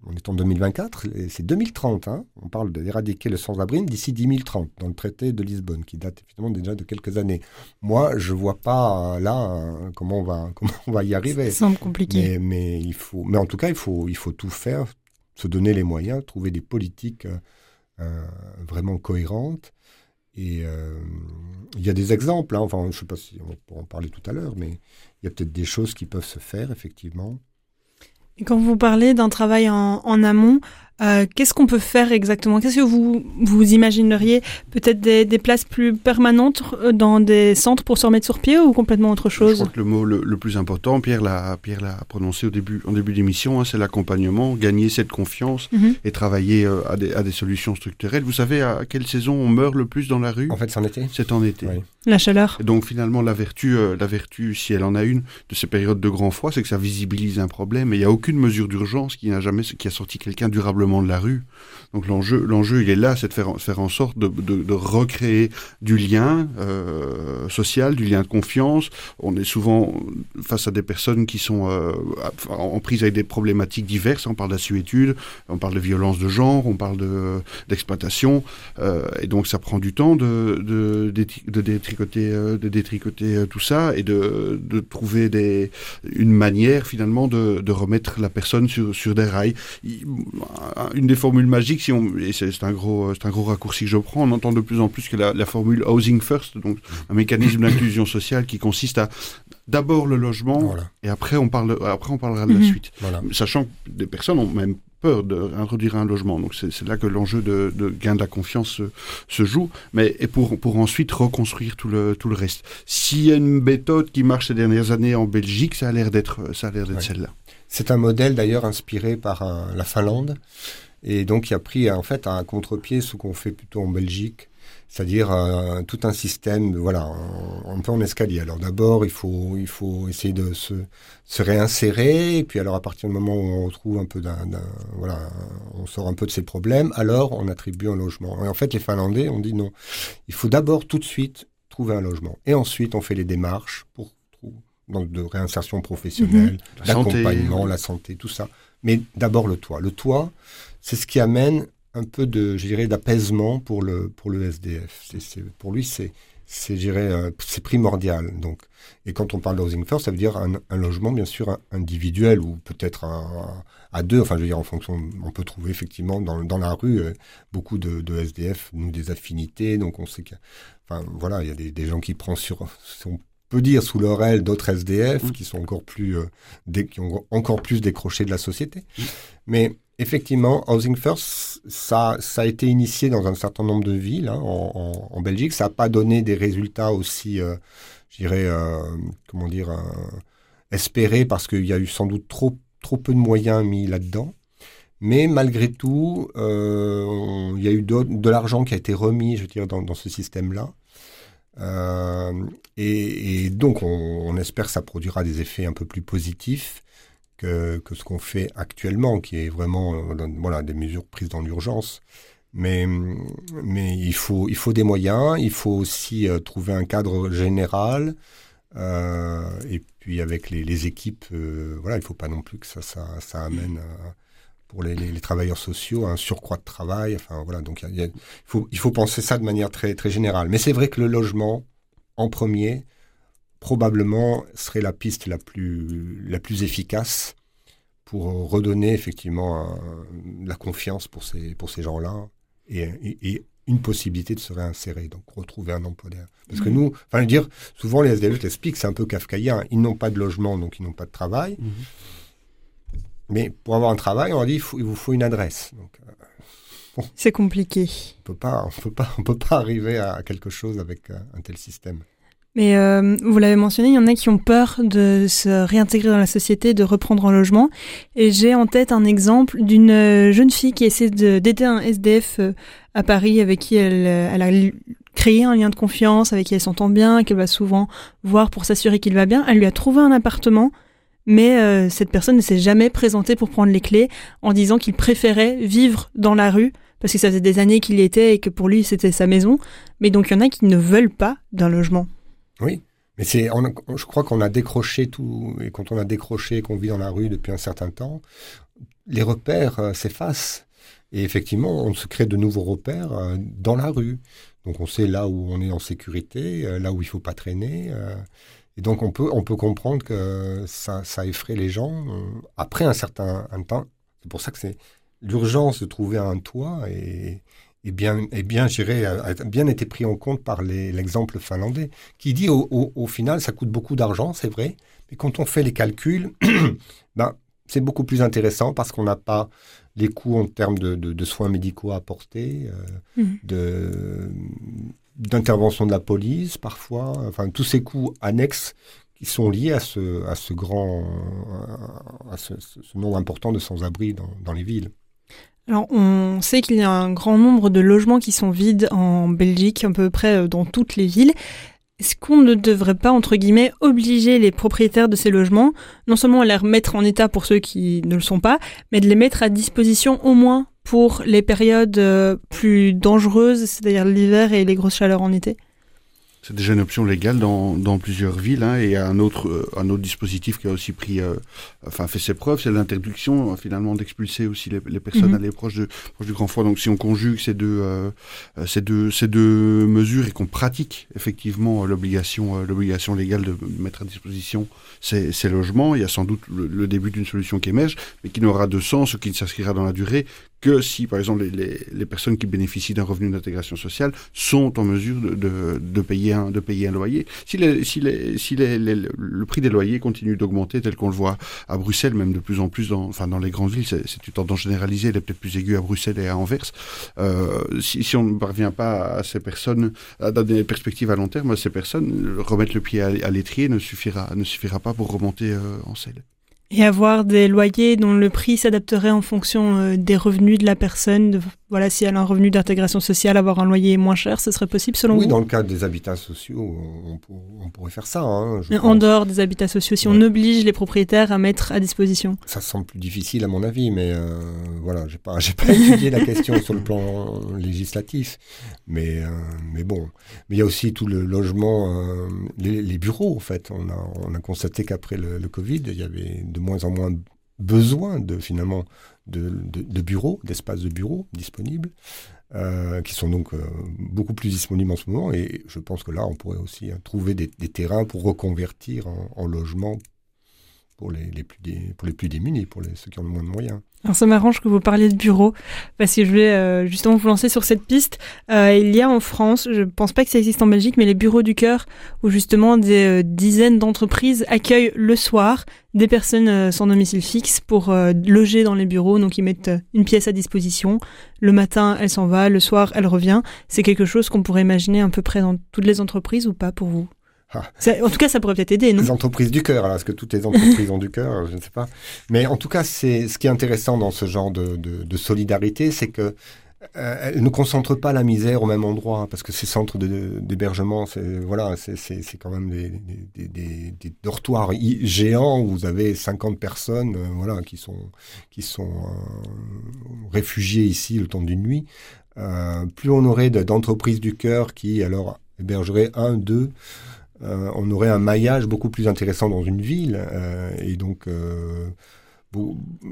on est en 2024, c'est 2030. Hein. on parle d'éradiquer le sans-abri d'ici 2030 dans le traité de Lisbonne, qui date évidemment déjà de quelques années. Moi, je vois pas euh, là euh, comment on va comment on va y arriver. Ça semble compliqué. Mais, il faut, mais en tout cas, il faut il faut tout faire, se donner les moyens, trouver des politiques euh, vraiment cohérentes. Et il y a des exemples. Hein. enfin, je ne sais pas si on pourra en parler tout à l'heure, mais il y a peut-être des choses qui peuvent se faire effectivement. Quand vous parlez d'un travail en, en amont, euh, qu'est-ce qu'on peut faire exactement? Qu'est-ce que vous, vous imagineriez? Peut-être des, des, places plus permanentes euh, dans des centres pour se remettre sur pied ou complètement autre chose? Je crois que le mot le, plus important, Pierre l'a Pierre l'a prononcé au début en début d'émission, hein, c'est l'accompagnement, gagner cette confiance mhm. et travailler euh, à, des, à, des, solutions structurelles. Vous savez à quelle saison on meurt le plus dans la rue? En fait, c'est en été. C'est en été. La chaleur. Et donc finalement, la vertu, la vertu, si elle en a une, de ces périodes de grand froid, c'est que ça visibilise un problème. Et il n'y a aucune mesure d'urgence qui n'a jamais, qui a sorti quelqu'un durablement de la rue. Donc l'enjeu, l'enjeu, il est là, c'est de faire, faire en sorte de, recréer du lien euh, social, du lien de confiance. On est souvent face à des personnes qui sont euh, en prise avec des problématiques diverses. On parle d'assuétude, on parle de violence de genre, on parle de, d'exploitation, euh, et donc ça prend du temps de, de, détricoter, de détricoter euh, tout ça et de, de trouver des, une manière finalement de, de remettre la personne sur, sur des rails. Une des formules magiques, si on, et c'est un gros, c'est un gros raccourci que je prends, on entend de plus en plus que la, formule housing first, donc un mécanisme d'inclusion sociale qui consiste à d'abord le logement et après on parle, après on parlera de la mhm. suite. Sachant que des personnes ont même peur d'introduire un logement. Donc c'est là que l'enjeu de, gain de la confiance se, joue, mais et pour, pour ensuite reconstruire tout le, tout le reste. S'il y a une méthode qui marche ces dernières années en Belgique, ça a l'air d'être celle-là. C'est un modèle d'ailleurs inspiré par la Finlande et donc, il a pris en fait un contre-pied ce qu'on fait plutôt en Belgique. c'est-à-dire euh, tout un système, voilà, un, peu en escalier. Alors d'abord, il faut, il faut essayer de se, se réinsérer, et puis alors à partir du moment où on retrouve un peu d'un, voilà, on sort un peu de ses problèmes, alors on attribue un logement. Et en fait, les Finlandais ont dit non, il faut d'abord tout de suite trouver un logement, et ensuite on fait les démarches pour donc de réinsertion professionnelle, mmh. d'accompagnement, la santé, tout ça. Mais d'abord le toit. Le toit, c'est ce qui amène un peu de, je dirais, d'apaisement pour le, pour le SDF. C'est, pour lui, c'est, c'est, euh, c'est primordial. Donc, et quand on parle de housing first, ça veut dire un, logement, bien sûr, individuel ou peut-être à deux. Enfin, je veux dire, en fonction, on peut trouver effectivement dans, dans la rue euh, beaucoup de, de, SDF, nous des affinités. Donc, on sait qu'il y a, enfin, voilà, il y a des, des gens qui prennent sur, peut dire sous leur aile d'autres SDF mmh. qui sont encore plus, euh, qui ont encore plus décroché de la société. Mmh. Mais Effectivement, Housing First, ça, ça a été initié dans un certain nombre de villes hein, en, Belgique. Ça n'a pas donné des résultats aussi, euh, je dirais, euh, comment dire, euh, espérés parce qu'il y a eu sans doute trop, trop peu de moyens mis là-dedans. Mais malgré tout, il y a eu de, l'argent qui a été remis, je veux dire, dans, ce système-là. Et, donc, on, espère que ça produira des effets un peu plus positifs que, ce qu'on fait actuellement, qui est vraiment euh, voilà, des mesures prises dans l'urgence. Mais, il, faut, des moyens, il faut aussi euh, trouver un cadre général. Euh, et puis avec les, équipes, voilà, il ne faut pas non plus que ça, ça, ça amène pour les, les, travailleurs sociaux un surcroît de travail. Enfin voilà, donc il, faut, il faut penser ça de manière très, très générale. Mais c'est vrai que le logement, en premier, probablement serait la piste la plus, la plus efficace pour redonner effectivement la confiance pour ces, pour ces gens-là et, une possibilité de se réinsérer, donc retrouver un emploi derrière. Parce que mmh. nous, enfin, dire, souvent les SDF l'expliquent, c'est un peu kafkaïen. Ils n'ont pas de logement, donc ils n'ont pas de travail. Mmh. Mais pour avoir un travail, on dit il, il vous faut une adresse. Euh, c'est compliqué. On peut pas, on peut pas, on peut pas arriver à quelque chose avec un tel système. Mais euh, vous l'avez mentionné, il y en a qui ont peur de se réintégrer dans la société, de reprendre un logement. Et j'ai en tête un exemple d'une euh, jeune fille qui essaie d'aider un SDF euh, à Paris avec qui elle, elle a créé un lien de confiance, avec qui elle s'entend bien, qu'elle va souvent voir pour s'assurer qu'il va bien. Elle lui a trouvé un appartement, mais cette personne ne s'est jamais présentée pour prendre les clés en disant qu'il préférait vivre dans la rue parce que ça faisait des années qu'il y était et que pour lui c'était sa maison. Mais donc il y en a qui ne veulent pas d'un logement. Oui, mais c'est, je crois qu'on a décroché tout, et quand on a décroché, qu'on vit dans la rue depuis un certain temps, les repères euh, s'effacent. Et effectivement, on se crée de nouveaux repères euh, dans la rue. Donc on sait là où on est en sécurité, euh, là où il faut pas traîner. Et donc on peut, on peut comprendre que ça, ça effraie les gens après un certain temps. C'est pour ça que c'est l'urgence de trouver un toit et, et bien, et bien, a bien été pris en compte par l'exemple finlandais, qui dit au, au, final, ça coûte beaucoup d'argent, c'est vrai, mais quand on fait les calculs, ben, c'est beaucoup plus intéressant parce qu'on n'a pas les coûts en termes de, de, soins médicaux à apporter, euh, mmh. de d'intervention de la police parfois, enfin tous ces coûts annexes qui sont liés à ce, à ce grand, à ce, nombre important de sans-abri dans, dans les villes. Alors, on sait qu'il y a un grand nombre de logements qui sont vides en Belgique, à peu près euh, dans toutes les villes. Est-ce qu'on ne devrait pas, entre guillemets, obliger les propriétaires de ces logements, non seulement à les remettre en état pour ceux qui ne le sont pas, mais de les mettre à disposition au moins pour les périodes euh, plus dangereuses, c'est-à-dire l'hiver et les grosses chaleurs en été c'est déjà une option légale dans, dans plusieurs villes. Hein, et un autre, euh, un autre dispositif qui a aussi pris, euh, enfin fait ses preuves, c'est l'interdiction euh, finalement d'expulser aussi les, les personnes mhm. à aller proche, de, proche du grand froid. Donc si on conjugue ces deux, ces deux, ces deux mesures et qu'on pratique effectivement l'obligation, l'obligation légale de mettre à disposition ces, ces logements, il y a sans doute le, le début d'une solution qui émerge, mais qui n'aura de sens ou qui ne s'inscrira dans la durée que si, par exemple, les, les, personnes qui bénéficient d'un revenu d'intégration sociale sont en mesure de, de, de, payer, un, de payer un loyer. Si, les, si, les, si les, le prix des loyers continue d'augmenter, tel qu'on le voit à Bruxelles, même de plus en plus, dans, enfin, dans les grandes villes, c'est une tendance généralisée, elle est peut-être plus aiguë à Bruxelles et à Anvers. Euh, si, si, on ne parvient pas à ces personnes, à donner des perspectives à long terme, ces personnes, remettre le pied à, l'étrier ne suffira, ne suffira pas pour remonter euh, en selle. Et avoir des loyers dont le prix s'adapterait en fonction euh, des revenus de la personne. Voilà, si elle a un revenu d'intégration sociale, avoir un loyer moins cher, ce serait possible selon oui, vous dans le cadre des habitats sociaux, on, on pourrait faire ça. Hein, en dehors des habitats sociaux, si ouais. on oblige les propriétaires à mettre à disposition. Ça semble plus difficile à mon avis, mais euh, voilà, j'ai pas, j'ai pas étudié la question sur le plan législatif, mais euh, mais bon, mais il y a aussi tout le logement, euh, les, les, bureaux en fait. On a on a constaté qu'après le, le Covid, il y avait de moins en moins besoin de finalement de, bureaux, d'espaces de bureaux disponibles, euh, qui sont donc euh, beaucoup plus disponibles en ce moment. Et je pense que là, on pourrait aussi hein, trouver des, des, terrains pour reconvertir en, en logement pour les, plus pour les plus démunis, pour ceux qui ont le moins de moyens. Alors ça m'arrange que vous parliez de bureaux, parce que je voulais euh, justement vous lancer sur cette piste. Euh, il y a en France, je pense pas que ça existe en Belgique, mais les bureaux du cœur, où justement des euh, dizaines d'entreprises accueillent le soir des personnes sans domicile fixe pour loger dans les bureaux. Donc ils mettent une pièce à disposition. Le matin, elle s'en va, le soir, elle revient. C'est quelque chose qu'on pourrait imaginer à peu près dans toutes les entreprises ou pas pour vous? En tout cas, ça pourrait peut-être aider, non Les entreprises du cœur, est-ce que toutes les entreprises ont du cœur Je ne sais pas. Mais en tout cas, c'est ce qui est intéressant dans ce genre de, de, solidarité, c'est que euh, elle ne concentre pas la misère au même endroit, parce que ces centres d'hébergement, c'est voilà, quand même des, dortoirs géants où vous avez 50 personnes, euh, voilà, qui sont qui sont euh, réfugiées ici le temps d'une nuit. Euh, plus on aurait d'entreprises du cœur qui alors hébergeraient un, deux on aurait un maillage beaucoup plus intéressant dans une ville euh, et donc euh,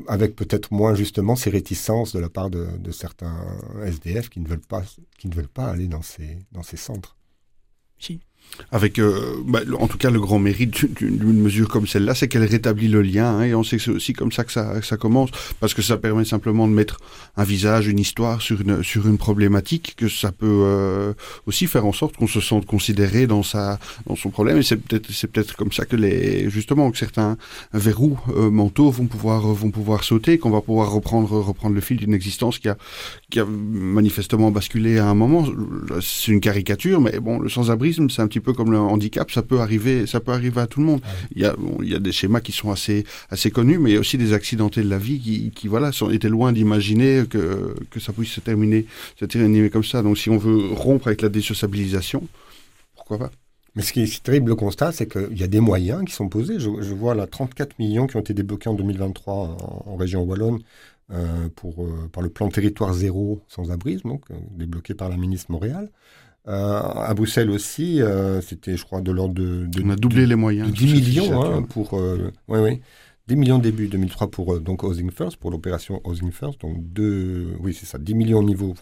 avec peut-être moins justement ces réticences de la part de, certains SDF qui ne veulent pas qui ne veulent pas aller dans ces dans ces centres. Avec euh, bah, en tout cas le grand mérite d'une mesure comme celle-là, c'est qu'elle rétablit le lien, hein, et on sait que c'est aussi comme ça que ça, commence, parce que ça permet simplement de mettre un visage, une histoire sur une, sur une problématique, que ça peut euh, aussi faire en sorte qu'on se sente considéré dans, sa, dans son problème, et c'est peut-être c'est peut-être comme ça que les justement que certains verrous euh, mentaux vont pouvoir vont pouvoir sauter, qu'on va pouvoir reprendre reprendre le fil d'une existence qui a qui a manifestement basculé à un moment. C'est une caricature, mais bon, le sans-abrisme, c'est un petit peu comme le handicap, ça peut arriver, ça peut arriver à tout le monde. Il y a, bon, il y a des schémas qui sont assez, assez connus, mais il y a aussi des accidentés de la vie qui, qui voilà, sont, étaient loin d'imaginer que, que ça puisse se terminer, se terminer comme ça. Donc, si on veut rompre avec la désociabilisation, pourquoi pas? Mais ce qui est terrible, le constat, c'est qu'il y a des moyens qui sont posés. Je, je, vois là 34 millions qui ont été débloqués en 2023 en, en région Wallonne euh, pour, euh, par le plan territoire zéro sans abrisme, donc euh, débloqué par la ministre Montréal. Euh, à Bruxelles aussi, euh, c'était, je crois, de l'ordre de, de, On a doublé de, les moyens. De 10 millions hein, pour. Euh, ouais, ouais. 10 millions début 2003 pour euh, donc Housing First, pour l'opération Housing First. Donc deux, oui, c'est ça, 10 millions au niveau,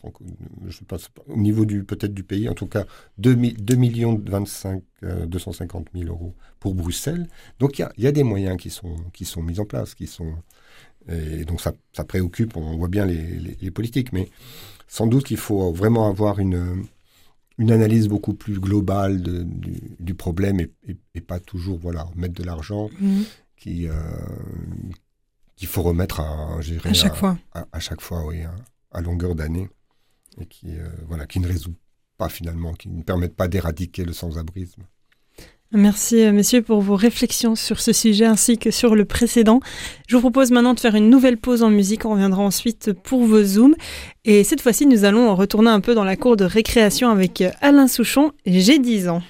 je pense, au niveau du peut-être du pays, en tout cas 2, 2 millions 25, euh, 250 000 euros pour Bruxelles. Donc il y a, y a, des moyens qui sont, qui sont mis en place, qui sont. Et donc ça, ça préoccupe, on voit bien les, les, les politiques, mais sans doute qu'il faut vraiment avoir une une analyse beaucoup plus globale de, du, du, problème et, et, et, pas toujours voilà mettre de l'argent mmh. qui euh, qu'il faut remettre à, à chaque à, fois à, à, chaque fois oui à, longueur d'année et qui euh, voilà qui ne résout pas finalement qui ne permettent pas d'éradiquer le sans-abrisme. Merci euh, messieurs pour vos réflexions sur ce sujet ainsi que sur le précédent. Je vous propose maintenant de faire une nouvelle pause en musique. On reviendra ensuite pour vos zooms. Et cette fois-ci, nous allons retourner un peu dans la cour de récréation avec euh, Alain Souchon. J'ai 10 ans.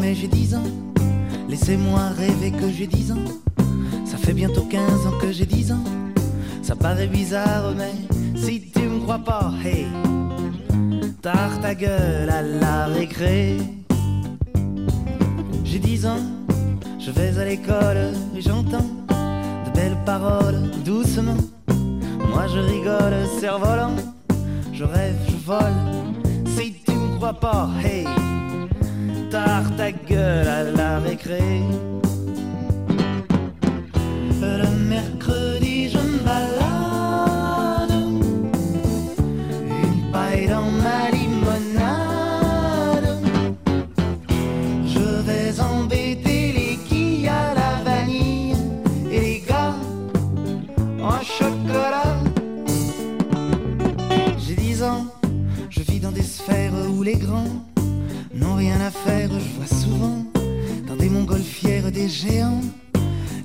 Mais j'ai 10 ans. Laissez-moi rêver que j'ai 10 ans. Ça fait bientôt 15 ans que j'ai 10 ans. Ça paraît bizarre, mais si tu me crois pas, hey, tard ta gueule à la récré. J'ai 10 ans, je vais à l'école et j'entends de belles paroles doucement. Moi je rigole, cerf-volant, je rêve, je vole. Si tu me crois pas, hey tard ta gueule à la récré. Le mercredi,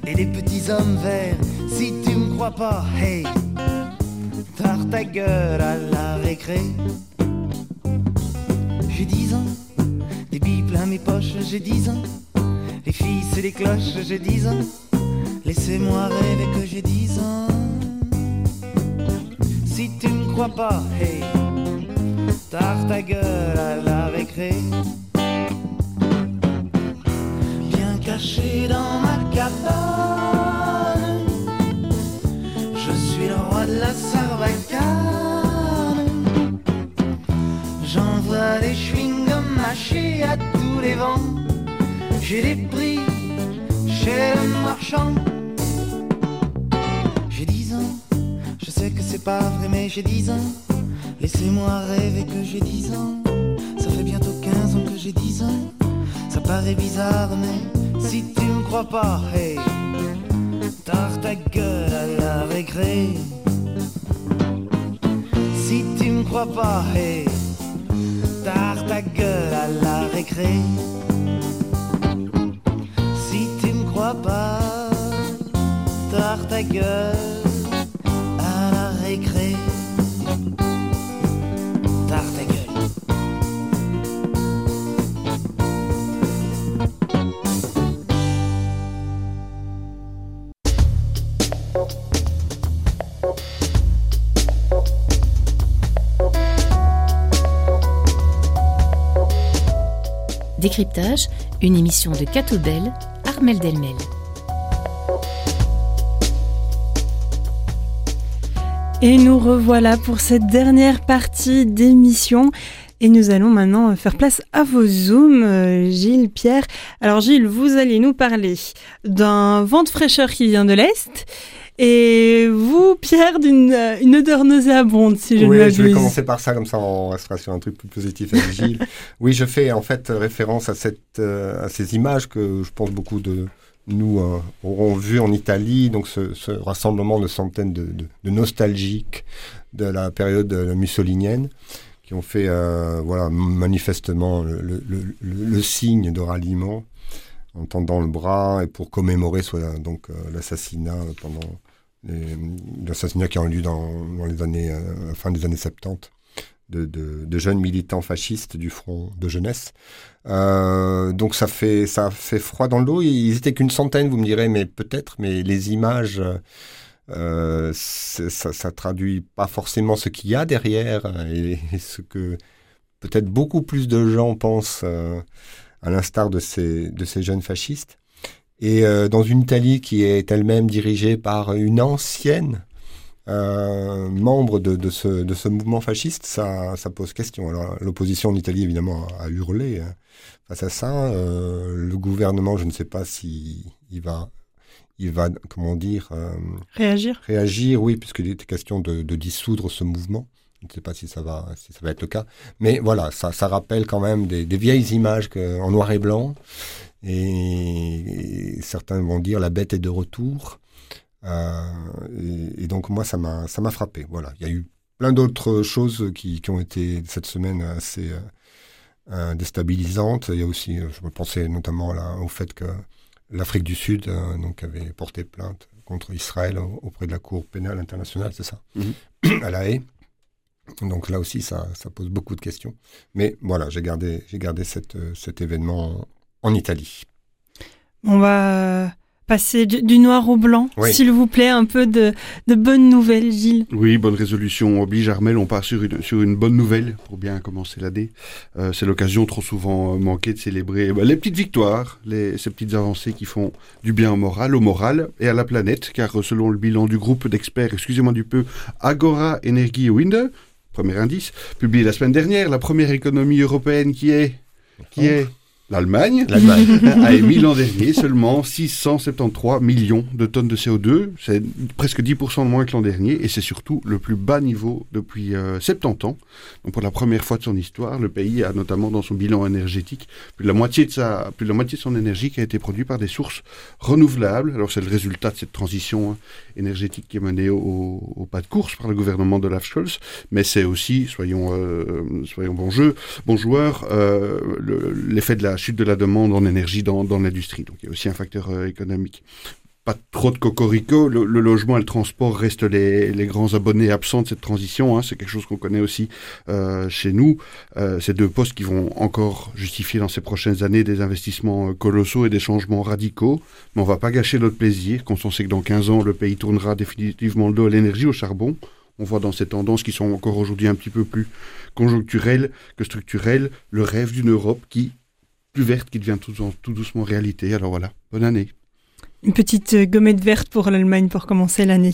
et des petits hommes verts. Si tu me crois pas, hey, tard ta gueule à la récré. J'ai dix ans, des billes plein mes poches, j'ai dix ans. Les filles, c'est les cloches, j'ai dix ans. Laissez-moi rêver que j'ai dix ans. Si tu me crois pas, hey, tard ta gueule à la récré. Caché dans ma cabane, je suis le roi de la sarbacane. J'envoie des chewing-gums mâchés à tous les vents. J'ai des prix chez le marchand. J'ai dix ans, je sais que c'est pas vrai, mais j'ai dix ans. Laissez-moi rêver que j'ai dix ans. Ça fait bientôt 15 ans que j'ai dix ans. Ça paraît bizarre, mais si tu me crois pas, hey, tard ta gueule à la récré. Si tu me crois pas, hey, tard ta gueule à la récré. Si tu me crois pas, tard ta gueule à la récré. Décryptage, une émission de Cato Bell, Armel Delmel. Et nous revoilà pour cette dernière partie d'émission. Et nous allons maintenant faire place à vos zooms, euh, Gilles, Pierre. Alors Gilles, vous allez nous parler d'un vent de fraîcheur qui vient de l'Est. Et vous, Pierre, d'une euh, une odeur nauséabonde, si je ne oui, m'abuse. je vais commencer par ça, comme ça on restera sur un truc plus positif avec Gilles. oui, je fais en fait référence à, cette, euh, à ces images que je pense beaucoup de nous euh, auront vues en Italie, donc ce, ce rassemblement de centaines de, de, de nostalgiques de la période mussolinienne qui ont fait euh, voilà, manifestement le, le, le, le signe de ralliement en tendant le bras et pour commémorer soit donc l'assassinat pendant les- l'assassinat qui eu lieu dans, dans les années euh, fin des années 70 de, de, de jeunes militants fascistes du front de jeunesse. Euh, donc ça fait ça fait froid dans le dos. Ils étaient qu'une centaine, vous me direz, mais peut-être. Mais les images, euh, ça, ça traduit pas forcément ce qu'il y a derrière euh, et, et ce que peut-être beaucoup plus de gens pensent, euh, à l'instar de ces de ces jeunes fascistes. Et euh, dans une Italie qui est elle-même dirigée par une ancienne euh, membre de, de, ce, de ce mouvement fasciste, ça, ça pose question. Alors l'opposition en Italie évidemment a, hurlé hein, face à ça. Euh, le gouvernement, je ne sais pas si il va, il va, comment dire, Réagir réagir, oui, puisqu'il était question de, de dissoudre ce mouvement. Je ne sais pas si ça va, si ça va être le cas. Mais voilà, ça, ça rappelle quand même des, des vieilles images que, en noir et blanc. Et, et certains vont dire la bête est de retour. Euh, et, et donc moi, ça m'a, ça m'a frappé. Voilà, il y a eu plein d'autres choses qui, qui ont été cette semaine assez euh, euh, déstabilisantes. Il y a aussi, je me pensais notamment là, au fait que l'Afrique du Sud euh, donc avait porté plainte contre Israël au- auprès de la Cour pénale internationale, c'est ça, à La Haye. Donc là aussi, ça, ça pose beaucoup de questions. Mais voilà, j'ai gardé, j'ai gardé cette, cet événement en, Italie. On va passer du, du noir au blanc, Oui. s'il vous plaît, un peu de, de bonnes nouvelles, Gilles. Oui, bonne résolution oblige Armel. On part sur une, sur une bonne nouvelle pour bien commencer l'année. Euh, c'est l'occasion trop souvent euh, manquée de célébrer ben, les petites victoires, les, ces petites avancées qui font du bien au moral, au moral et à la planète. Car euh, selon le bilan du groupe d'experts, excusez-moi du peu, Agora Energy Wind, premier indice, publié la semaine dernière, la première économie européenne qui est qui est L'Allemagne a émis l'an dernier seulement 673 millions de tonnes de CO2. C'est presque 10% de moins que l'an dernier et c'est surtout le plus bas niveau depuis 70 ans. Donc pour la première fois de son histoire, le pays a notamment dans son bilan énergétique plus de la moitié de, sa, plus de, la moitié de son énergie qui a été produite par des sources renouvelables. Alors c'est le résultat de cette transition hein, énergétique qui est menée au, pas de course par le gouvernement de Olaf Scholz, mais c'est aussi, soyons, euh, soyons bons, jeux, bons joueurs, euh, l'effet de la chute de la demande en énergie dans, dans l'industrie. Donc il y a aussi un facteur euh, économique pas trop de cocorico. Le, logement et le transport restent les, les, grands abonnés absents de cette transition. Hein. C'est quelque chose qu'on connaît aussi euh, chez nous. Euh, ces deux postes qui vont encore justifier dans ces prochaines années des investissements colossaux et des changements radicaux. Mais on va pas gâcher notre plaisir quand on sait que dans 15 ans, le pays tournera définitivement le dos à l'énergie, au charbon. On voit dans ces tendances qui sont encore aujourd'hui un petit peu plus conjoncturelles que structurelles, le rêve d'une Europe qui, plus verte, qui devient tout, tout doucement réalité. Alors voilà, bonne année. Une petite gommette verte pour l'Allemagne pour commencer l'année.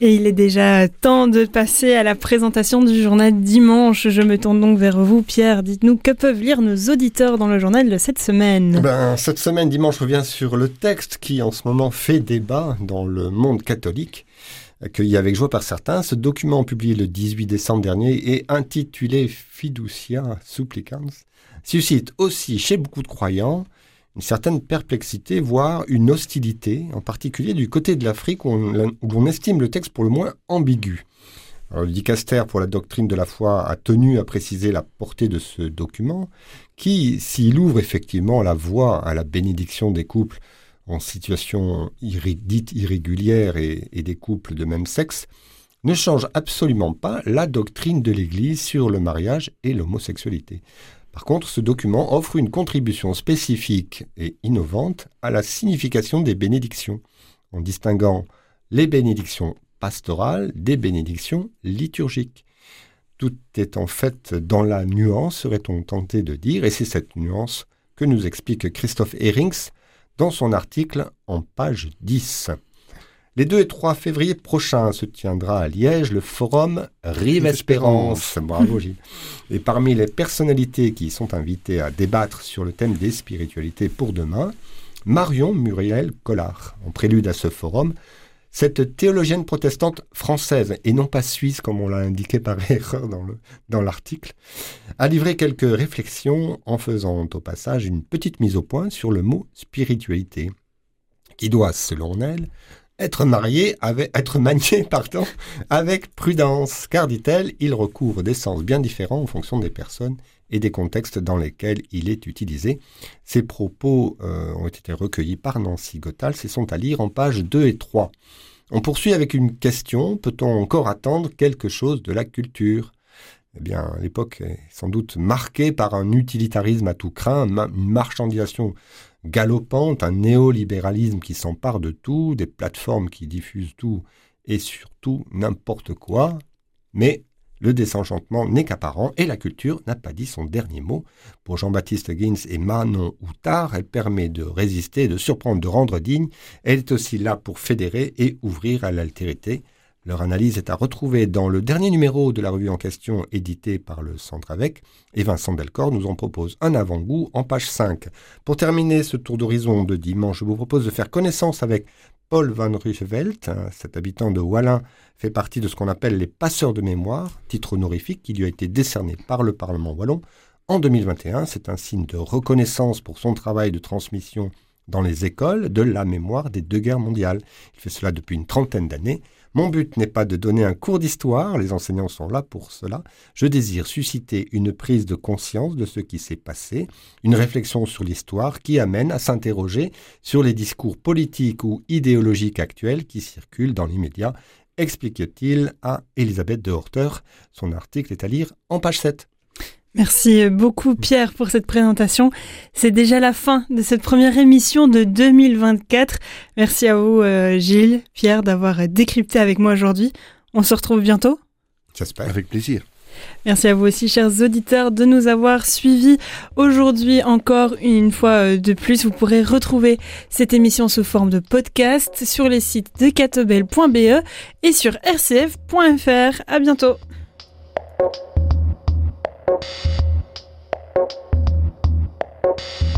Et il est déjà temps de passer à la présentation du journal dimanche. Je me tourne donc vers vous, Pierre. Dites-nous que peuvent lire nos auditeurs dans le journal de cette semaine? Ben, cette semaine, dimanche, revient sur le texte qui en ce moment fait débat dans le monde catholique accueilli avec joie par certains. Ce document publié le 18 décembre dernier et intitulé Fiducia Supplicans suscite aussi chez beaucoup de croyants une certaine perplexité, voire une hostilité, en particulier du côté de l'Afrique où on, estime le texte pour le moins ambigu. le dicaster pour la doctrine de la foi a tenu à préciser la portée de ce document, qui, s'il ouvre effectivement la voie à la bénédiction des couples en situation dite irrégulière et des couples de même sexe, ne change absolument pas la doctrine de l'Église sur le mariage et l'homosexualité. Par contre, ce document offre une contribution spécifique et innovante à la signification des bénédictions, en distinguant les bénédictions pastorales des bénédictions liturgiques. Tout est en fait dans la nuance, serait-on tenté de dire, et c'est cette nuance que nous explique Christophe Herings dans son article en page 10. Les 2 et 3 février prochains se tiendra à Liège le forum Rive Espérance. Bravo Gilles. Et parmi les personnalités qui sont invitées à débattre sur le thème des spiritualités pour demain, Marion Muriel Collard. En prélude à ce forum, cette théologienne protestante française, et non pas suisse comme on l'a indiqué par erreur dans l'article, a livré quelques réflexions en faisant au passage une petite mise au point sur le mot spiritualité, qui doit, selon elle, être marié avec, être manié, pardon, avec prudence, car dit-elle, il recouvre des sens bien différents en fonction des personnes et des contextes dans lesquels il est utilisé. Ces propos euh, ont été recueillis par Nancy Gottal et sont à lire en pages 2 et 3. On poursuit avec une question, peut-on encore attendre quelque chose de la culture? Eh bien, l'époque est sans doute marquée par un utilitarisme à tout craint, une marchandisation galopante, un néolibéralisme qui s'empare de tout, des plateformes qui diffusent tout et surtout n'importe quoi. Mais le désenchantement n'est qu'apparent et la culture n'a pas dit son dernier mot. Pour Jean-Baptiste Gins et Manon Outard, elle permet de résister, de surprendre, de rendre digne. Elle est aussi là pour fédérer et ouvrir à l'altérité. Leur analyse est à retrouver dans le dernier numéro de la revue en question édité par le Centre Avec, et Vincent Delcor nous en propose un avant-goût en page 5. Pour terminer ce tour d'horizon de dimanche, je vous propose de faire connaissance avec Paul van Ruchevelt, cet habitant de Wallin fait partie de ce qu'on appelle les passeurs de mémoire, titre honorifique qui lui a été décerné par le Parlement wallon en 2021. C'est un signe de reconnaissance pour son travail de transmission dans les écoles de la mémoire des deux guerres mondiales. Il fait cela depuis une trentaine d'années mon but n'est pas de donner un cours d'histoire, les enseignants sont là pour cela. Je désire susciter une prise de conscience de ce qui s'est passé, une réflexion sur l'histoire qui amène à s'interroger sur les discours politiques ou idéologiques actuels qui circulent dans l'immédiat, explique-t-il à Elisabeth de Horter. Son article est à lire en page 7. Merci beaucoup Pierre pour cette présentation. C'est déjà la fin de cette première émission de 2024. Merci à vous euh, Gilles, Pierre d'avoir décrypté avec moi aujourd'hui. On se retrouve bientôt J'espère. Avec plaisir. Merci à vous aussi, chers auditeurs, de nous avoir suivis aujourd'hui encore une fois euh, de plus. Vous pourrez retrouver cette émission sous forme de podcast sur les sites de catobel.be et sur rcf.fr. À bientôt. Thank you.